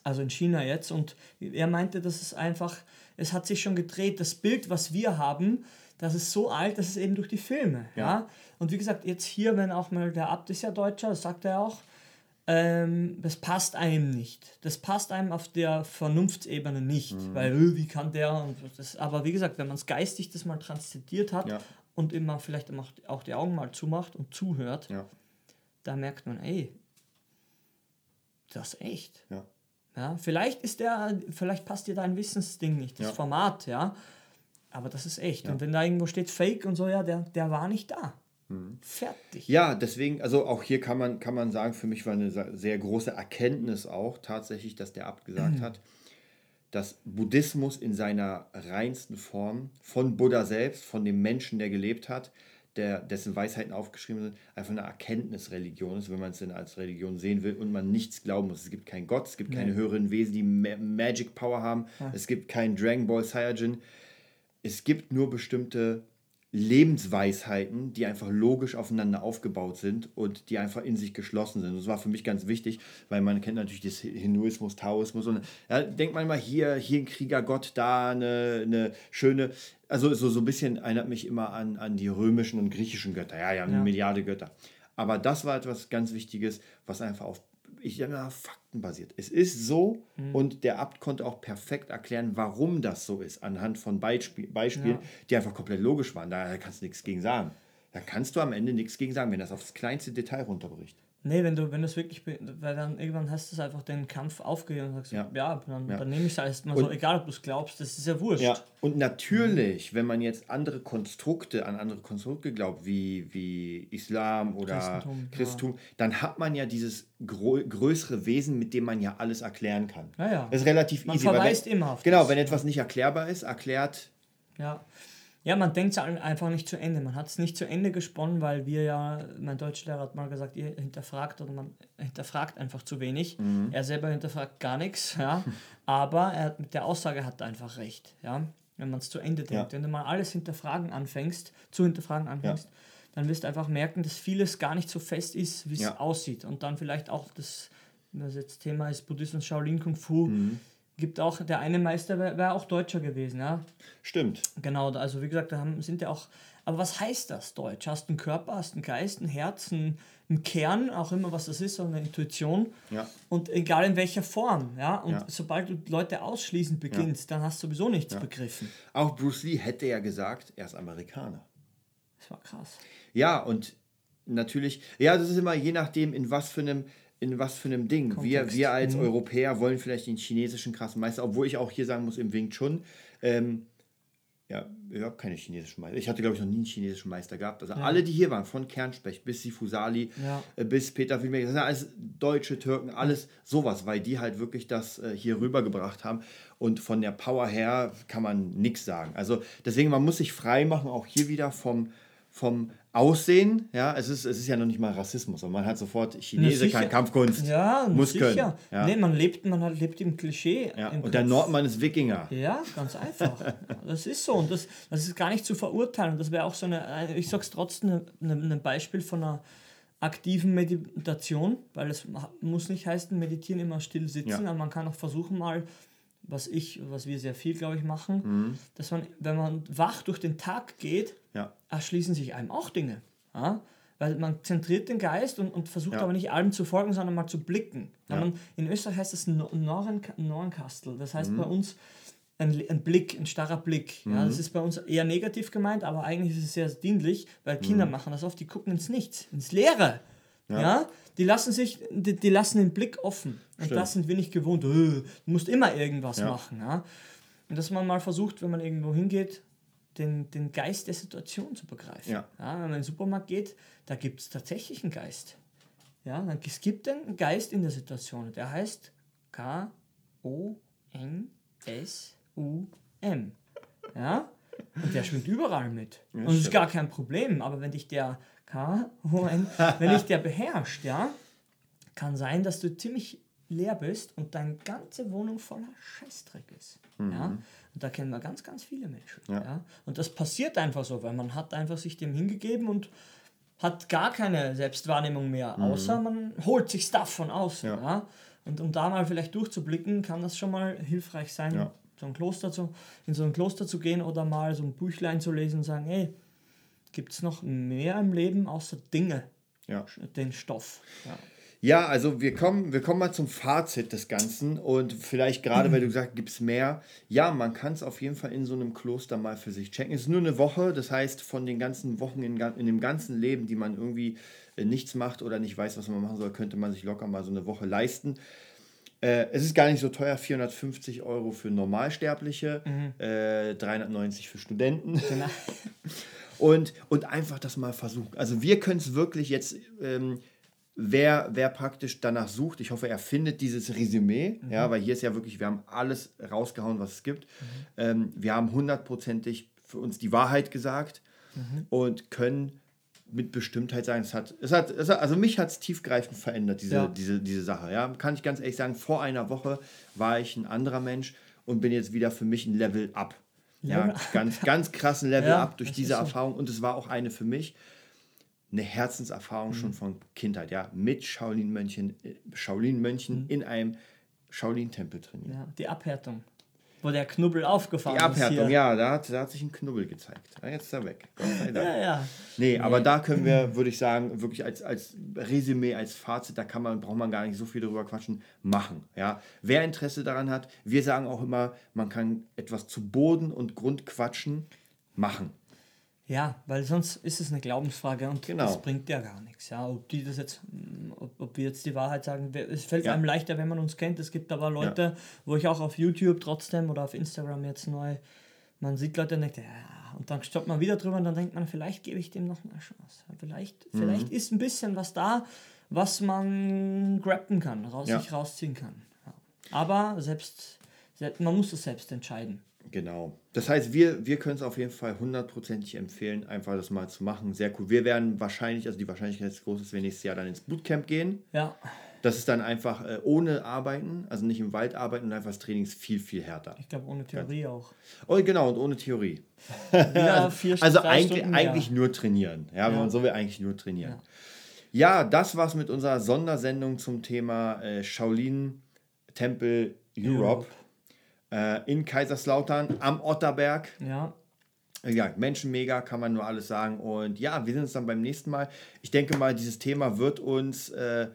also in China jetzt. Und er meinte, dass es einfach, es hat sich schon gedreht, das Bild, was wir haben, das ist so alt, das ist eben durch die Filme. Ja. Ja. Und wie gesagt, jetzt hier, wenn auch mal der Abt ist ja Deutscher, das sagt er auch, ähm, das passt einem nicht. Das passt einem auf der Vernunftsebene nicht, Mhm. weil äh, wie kann der und das, aber wie gesagt, wenn man es geistig das mal transzendiert hat Ja. und immer vielleicht auch- die Augen mal zumacht und zuhört, ja, da merkt man, ey, das ist echt. ja. Ja, vielleicht ist der, vielleicht passt dir dein Wissensding nicht, das. Format, ja. Aber das ist echt. Und wenn da irgendwo steht Fake und so, ja, der, der war nicht da. Fertig. Mhm. Ja, deswegen, also auch hier kann man, kann man sagen, für mich war eine sehr große Erkenntnis auch tatsächlich, dass der Abt gesagt Mhm. hat, dass Buddhismus in seiner reinsten Form von Buddha selbst, von dem Menschen, der gelebt hat, der, dessen Weisheiten aufgeschrieben sind, einfach eine Erkenntnisreligion ist, wenn man es denn als Religion sehen will und man nichts glauben muss. Es gibt keinen Gott, es gibt keine höheren Wesen, die Ma Magic Power haben, es gibt keinen Dragon Ball Saiyajin. Es gibt nur bestimmte Lebensweisheiten, die einfach logisch aufeinander aufgebaut sind und die einfach in sich geschlossen sind. Das war für mich ganz wichtig, weil man kennt natürlich das Hinduismus, Taoismus und ja, denkt man mal hier, hier ein Kriegergott, da eine, eine schöne, also so, so ein bisschen erinnert mich immer an, an die römischen und griechischen Götter. Ja, ja, eine Ja. Milliarde Götter. Aber das war etwas ganz Wichtiges, was einfach auf ich sag mal, Fakten basiert. Es ist so Mhm. und der Abt konnte auch perfekt erklären, warum das so ist, anhand von Beispiel, Beispielen, Ja. die einfach komplett logisch waren. Da kannst du nichts gegen sagen. Da kannst du am Ende nichts gegen sagen, wenn das aufs kleinste Detail runterbricht. Nee, wenn du, wenn du es wirklich, weil dann irgendwann hast du es einfach den Kampf aufgegeben und sagst, ja, Ja. dann, Ja. dann nehme ich es erstmal so, egal ob du es glaubst, das ist ja wurscht. Ja, und natürlich, wenn man jetzt andere Konstrukte an andere Konstrukte glaubt, wie, wie Islam oder Christentum, Christentum, dann hat man ja dieses grö größere Wesen, mit dem man ja alles erklären kann. Ja, ja. Das ist relativ Man easy. weil verweist wenn, immer auf Genau, wenn etwas nicht erklärbar ist, erklärt Ja. Ja, man denkt es einfach nicht zu Ende. Man hat es nicht zu Ende gesponnen, weil wir ja, mein Deutschlehrer hat mal gesagt, ihr hinterfragt oder man hinterfragt einfach zu wenig. Mhm. Er selber hinterfragt gar nichts, ja. Aber er hat, mit der Aussage hat er einfach recht, ja. Wenn man es zu Ende denkt. Ja. Wenn du mal alles hinterfragen anfängst, zu hinterfragen anfängst, ja. dann wirst du einfach merken, dass vieles gar nicht so fest ist, wie es ja. aussieht. Und dann vielleicht auch das, das jetzt Thema ist Buddhismus, Shaolin, Kung Fu. Mhm gibt auch, der eine Meister wäre wär auch Deutscher gewesen, ja. Stimmt. Genau, also wie gesagt, da haben, sind ja auch, aber was heißt das Deutsch? Hast einen Körper, hast einen Geist, ein Herz, einen, einen Kern, auch immer was das ist, so eine Intuition. Ja. Und egal in welcher Form, ja. Und ja. sobald du Leute ausschließend beginnst, ja. dann hast du sowieso nichts begriffen. Auch Bruce Lee hätte ja gesagt, er ist Amerikaner. Das war krass. Ja, und natürlich, ja, das ist immer je nachdem, in was für einem in was für einem Ding. Wir, wir als mhm. Europäer wollen vielleicht den chinesischen krassen Meister, obwohl ich auch hier sagen muss, im Wing Chun, ähm, ja, ich habe keine chinesischen Meister. Ich hatte, glaube ich, noch nie einen chinesischen Meister gehabt. Also ja. alle, die hier waren, von Kernspecht bis Sifusali, ja. äh, bis Peter Wilmeck, das sind alles deutsche Türken, alles sowas, weil die halt wirklich das äh, hier rübergebracht haben. Und von der Power her kann man nichts sagen. Also deswegen, man muss sich frei machen, auch hier wieder vom, vom Aussehen, ja, es ist, es ist ja noch nicht mal Rassismus, aber man hat sofort Chinese, kann Kampfkunst, ja, muss sicher. können. Ja. Nee, man lebt, man hat, lebt im Klischee. Ja. Im und Kopf. der Nordmann ist Wikinger. Ja, ganz einfach. das ist so und das, das ist gar nicht zu verurteilen. Das wäre auch so eine, ich sag's trotzdem, ein Beispiel von einer aktiven Meditation, weil es muss nicht heißen, meditieren immer still sitzen, ja. aber man kann auch versuchen mal was ich, was wir sehr viel, glaube ich, machen, mhm. dass man, wenn man wach durch den Tag geht, ja. erschließen sich einem auch Dinge. Ja? Weil man zentriert den Geist und, und versucht ja. aber nicht allem zu folgen, sondern mal zu blicken. Man, in Österreich heißt das Norrenkastel. Das heißt mhm. bei uns ein, ein, Blick, ein starrer Blick. Mhm. Ja, das ist bei uns eher negativ gemeint, aber eigentlich ist es sehr dienlich, weil Kinder mhm. machen das oft, die gucken ins Nichts, ins Leere. Ja. ja. Die lassen sich, die, die, lassen den Blick offen. Und Stimmt. das sind wir nicht gewohnt. Äh, du musst immer irgendwas ja. machen. Ja. Und dass man mal versucht, wenn man irgendwo hingeht, den, den Geist der Situation zu begreifen. Ja. ja wenn man in den Supermarkt geht, da gibt es tatsächlich einen Geist. Ja, es gibt einen Geist in der Situation. Der heißt K-O-N-S-U-M. Ja? Und der schwingt überall mit. Und das ist gar kein Problem. Aber wenn dich der K-O-N, wenn dich der beherrscht, ja, kann sein, dass du ziemlich leer bist und deine ganze Wohnung voller Scheißdreck ist. Mhm. Ja? Und da kennen wir ganz, ganz viele Menschen. Ja. ja. Und das passiert einfach so, weil man hat einfach sich dem hingegeben und hat gar keine Selbstwahrnehmung mehr, mhm. außer man holt sich Stuff von außen. Ja. ja. Und um da mal vielleicht durchzublicken, kann das schon mal hilfreich sein, ja. so ein Kloster zu, in so ein Kloster zu gehen oder mal so ein Büchlein zu lesen und sagen, hey, gibt es noch mehr im Leben außer Dinge? Ja. Den Stoff. Ja. Ja, also wir kommen, wir kommen mal zum Fazit des Ganzen und vielleicht gerade, mhm. weil du gesagt gibt es mehr. Ja, man kann es auf jeden Fall in so einem Kloster mal für sich checken. Es ist nur eine Woche, das heißt, von den ganzen Wochen in, in dem ganzen Leben, die man irgendwie äh, nichts macht oder nicht weiß, was man machen soll, könnte man sich locker mal so eine Woche leisten. Äh, es ist gar nicht so teuer, 450 Euro für Normalsterbliche, mhm. äh, 390 für Studenten. Genau. und, und einfach das mal versuchen. Also wir können es wirklich jetzt... Ähm, wer, wer praktisch danach sucht, ich hoffe, er findet dieses Resümee, mhm. ja, weil hier ist ja wirklich, wir haben alles rausgehauen, was es gibt. Mhm. Ähm, wir haben hundertprozentig für uns die Wahrheit gesagt mhm. und können mit Bestimmtheit sagen, es hat, es hat, es hat also mich hat es tiefgreifend verändert, diese, ja. diese, diese Sache. Ja, kann ich ganz ehrlich sagen, vor einer Woche war ich ein anderer Mensch und bin jetzt wieder für mich ein Level up. Ja, ganz, ganz krassen Level ja, up durch diese Erfahrung und es war auch eine für mich eine Herzenserfahrung mhm. schon von Kindheit, ja, mit Shaolin-Mönchen Shaolin -Mönchen mhm. in einem Shaolin-Tempel trainieren. Ja, die Abhärtung, wo der Knubbel aufgefahren ist. Die Abhärtung, ist ja, da hat, da hat sich ein Knubbel gezeigt. Ja, jetzt ist er weg. Gott sei Dank. Ja, ja. Nee, nee, aber da können wir, würde ich sagen, wirklich als, als Resümee, als Fazit, da kann man, braucht man gar nicht so viel darüber quatschen, machen. Ja. Wer Interesse daran hat, wir sagen auch immer, man kann etwas zu Boden und Grund quatschen, machen. Ja, weil sonst ist es eine Glaubensfrage und genau. das bringt ja gar nichts. Ja, ob die das jetzt, ob, ob wir jetzt die Wahrheit sagen, es fällt ja. einem leichter, wenn man uns kennt. Es gibt aber Leute, ja. wo ich auch auf YouTube trotzdem oder auf Instagram jetzt neu, man sieht Leute und denkt, ja, und dann stoppt man wieder drüber und dann denkt man, vielleicht gebe ich dem noch eine Chance. Vielleicht, mhm. vielleicht ist ein bisschen was da, was man grappen kann, raus, ja. sich rausziehen kann. Aber selbst, selbst, man muss es selbst entscheiden. Genau. Das heißt, wir, wir können es auf jeden Fall hundertprozentig empfehlen, einfach das mal zu machen. Sehr cool. Wir werden wahrscheinlich, also die Wahrscheinlichkeit ist groß, dass wir nächstes Jahr dann ins Bootcamp gehen. Ja. Das ist dann einfach äh, ohne Arbeiten, also nicht im Wald arbeiten und einfach das Training ist viel, viel härter. Ich glaube, ohne Theorie auch. Oh, genau, und ohne Theorie. Vier Also eigentlich, Stunden eigentlich nur trainieren. Ja, wenn Ja. man so will, eigentlich nur trainieren. Ja, das war's mit unserer Sondersendung zum Thema äh, Shaolin Tempel Europe, Äh, in Kaiserslautern am Otterberg. Ja. Ja, Menschen mega, kann man nur alles sagen. Und ja, wir sehen uns dann beim nächsten Mal. Ich denke mal, dieses Thema wird uns, äh,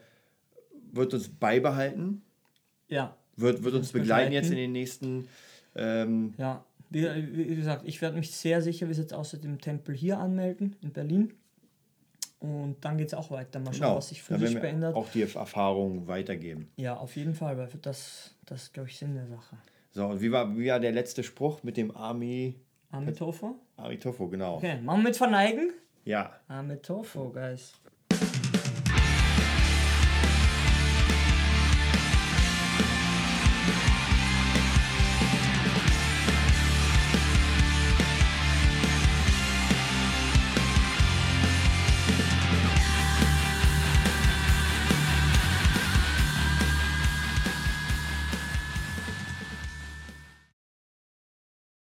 wird uns beibehalten, Ja. wird, wird uns begleiten begleiten. jetzt in den nächsten. Ähm, Ja. Wie, wie gesagt, ich werde mich sehr sicher, wie es jetzt außer dem Tempel hier anmelden, in Berlin. Und dann geht es auch weiter. Mal schauen, genau, was sich werden wir verändert. auch die Erfahrung weitergeben. Ja, auf jeden Fall, weil das, das glaube ich, Sinn der Sache. So, und wie war, wie war der letzte Spruch mit dem Army? Ametofo? Amitofo, genau. Okay, machen wir mit Verneigen? Ja. Ametofo, guys.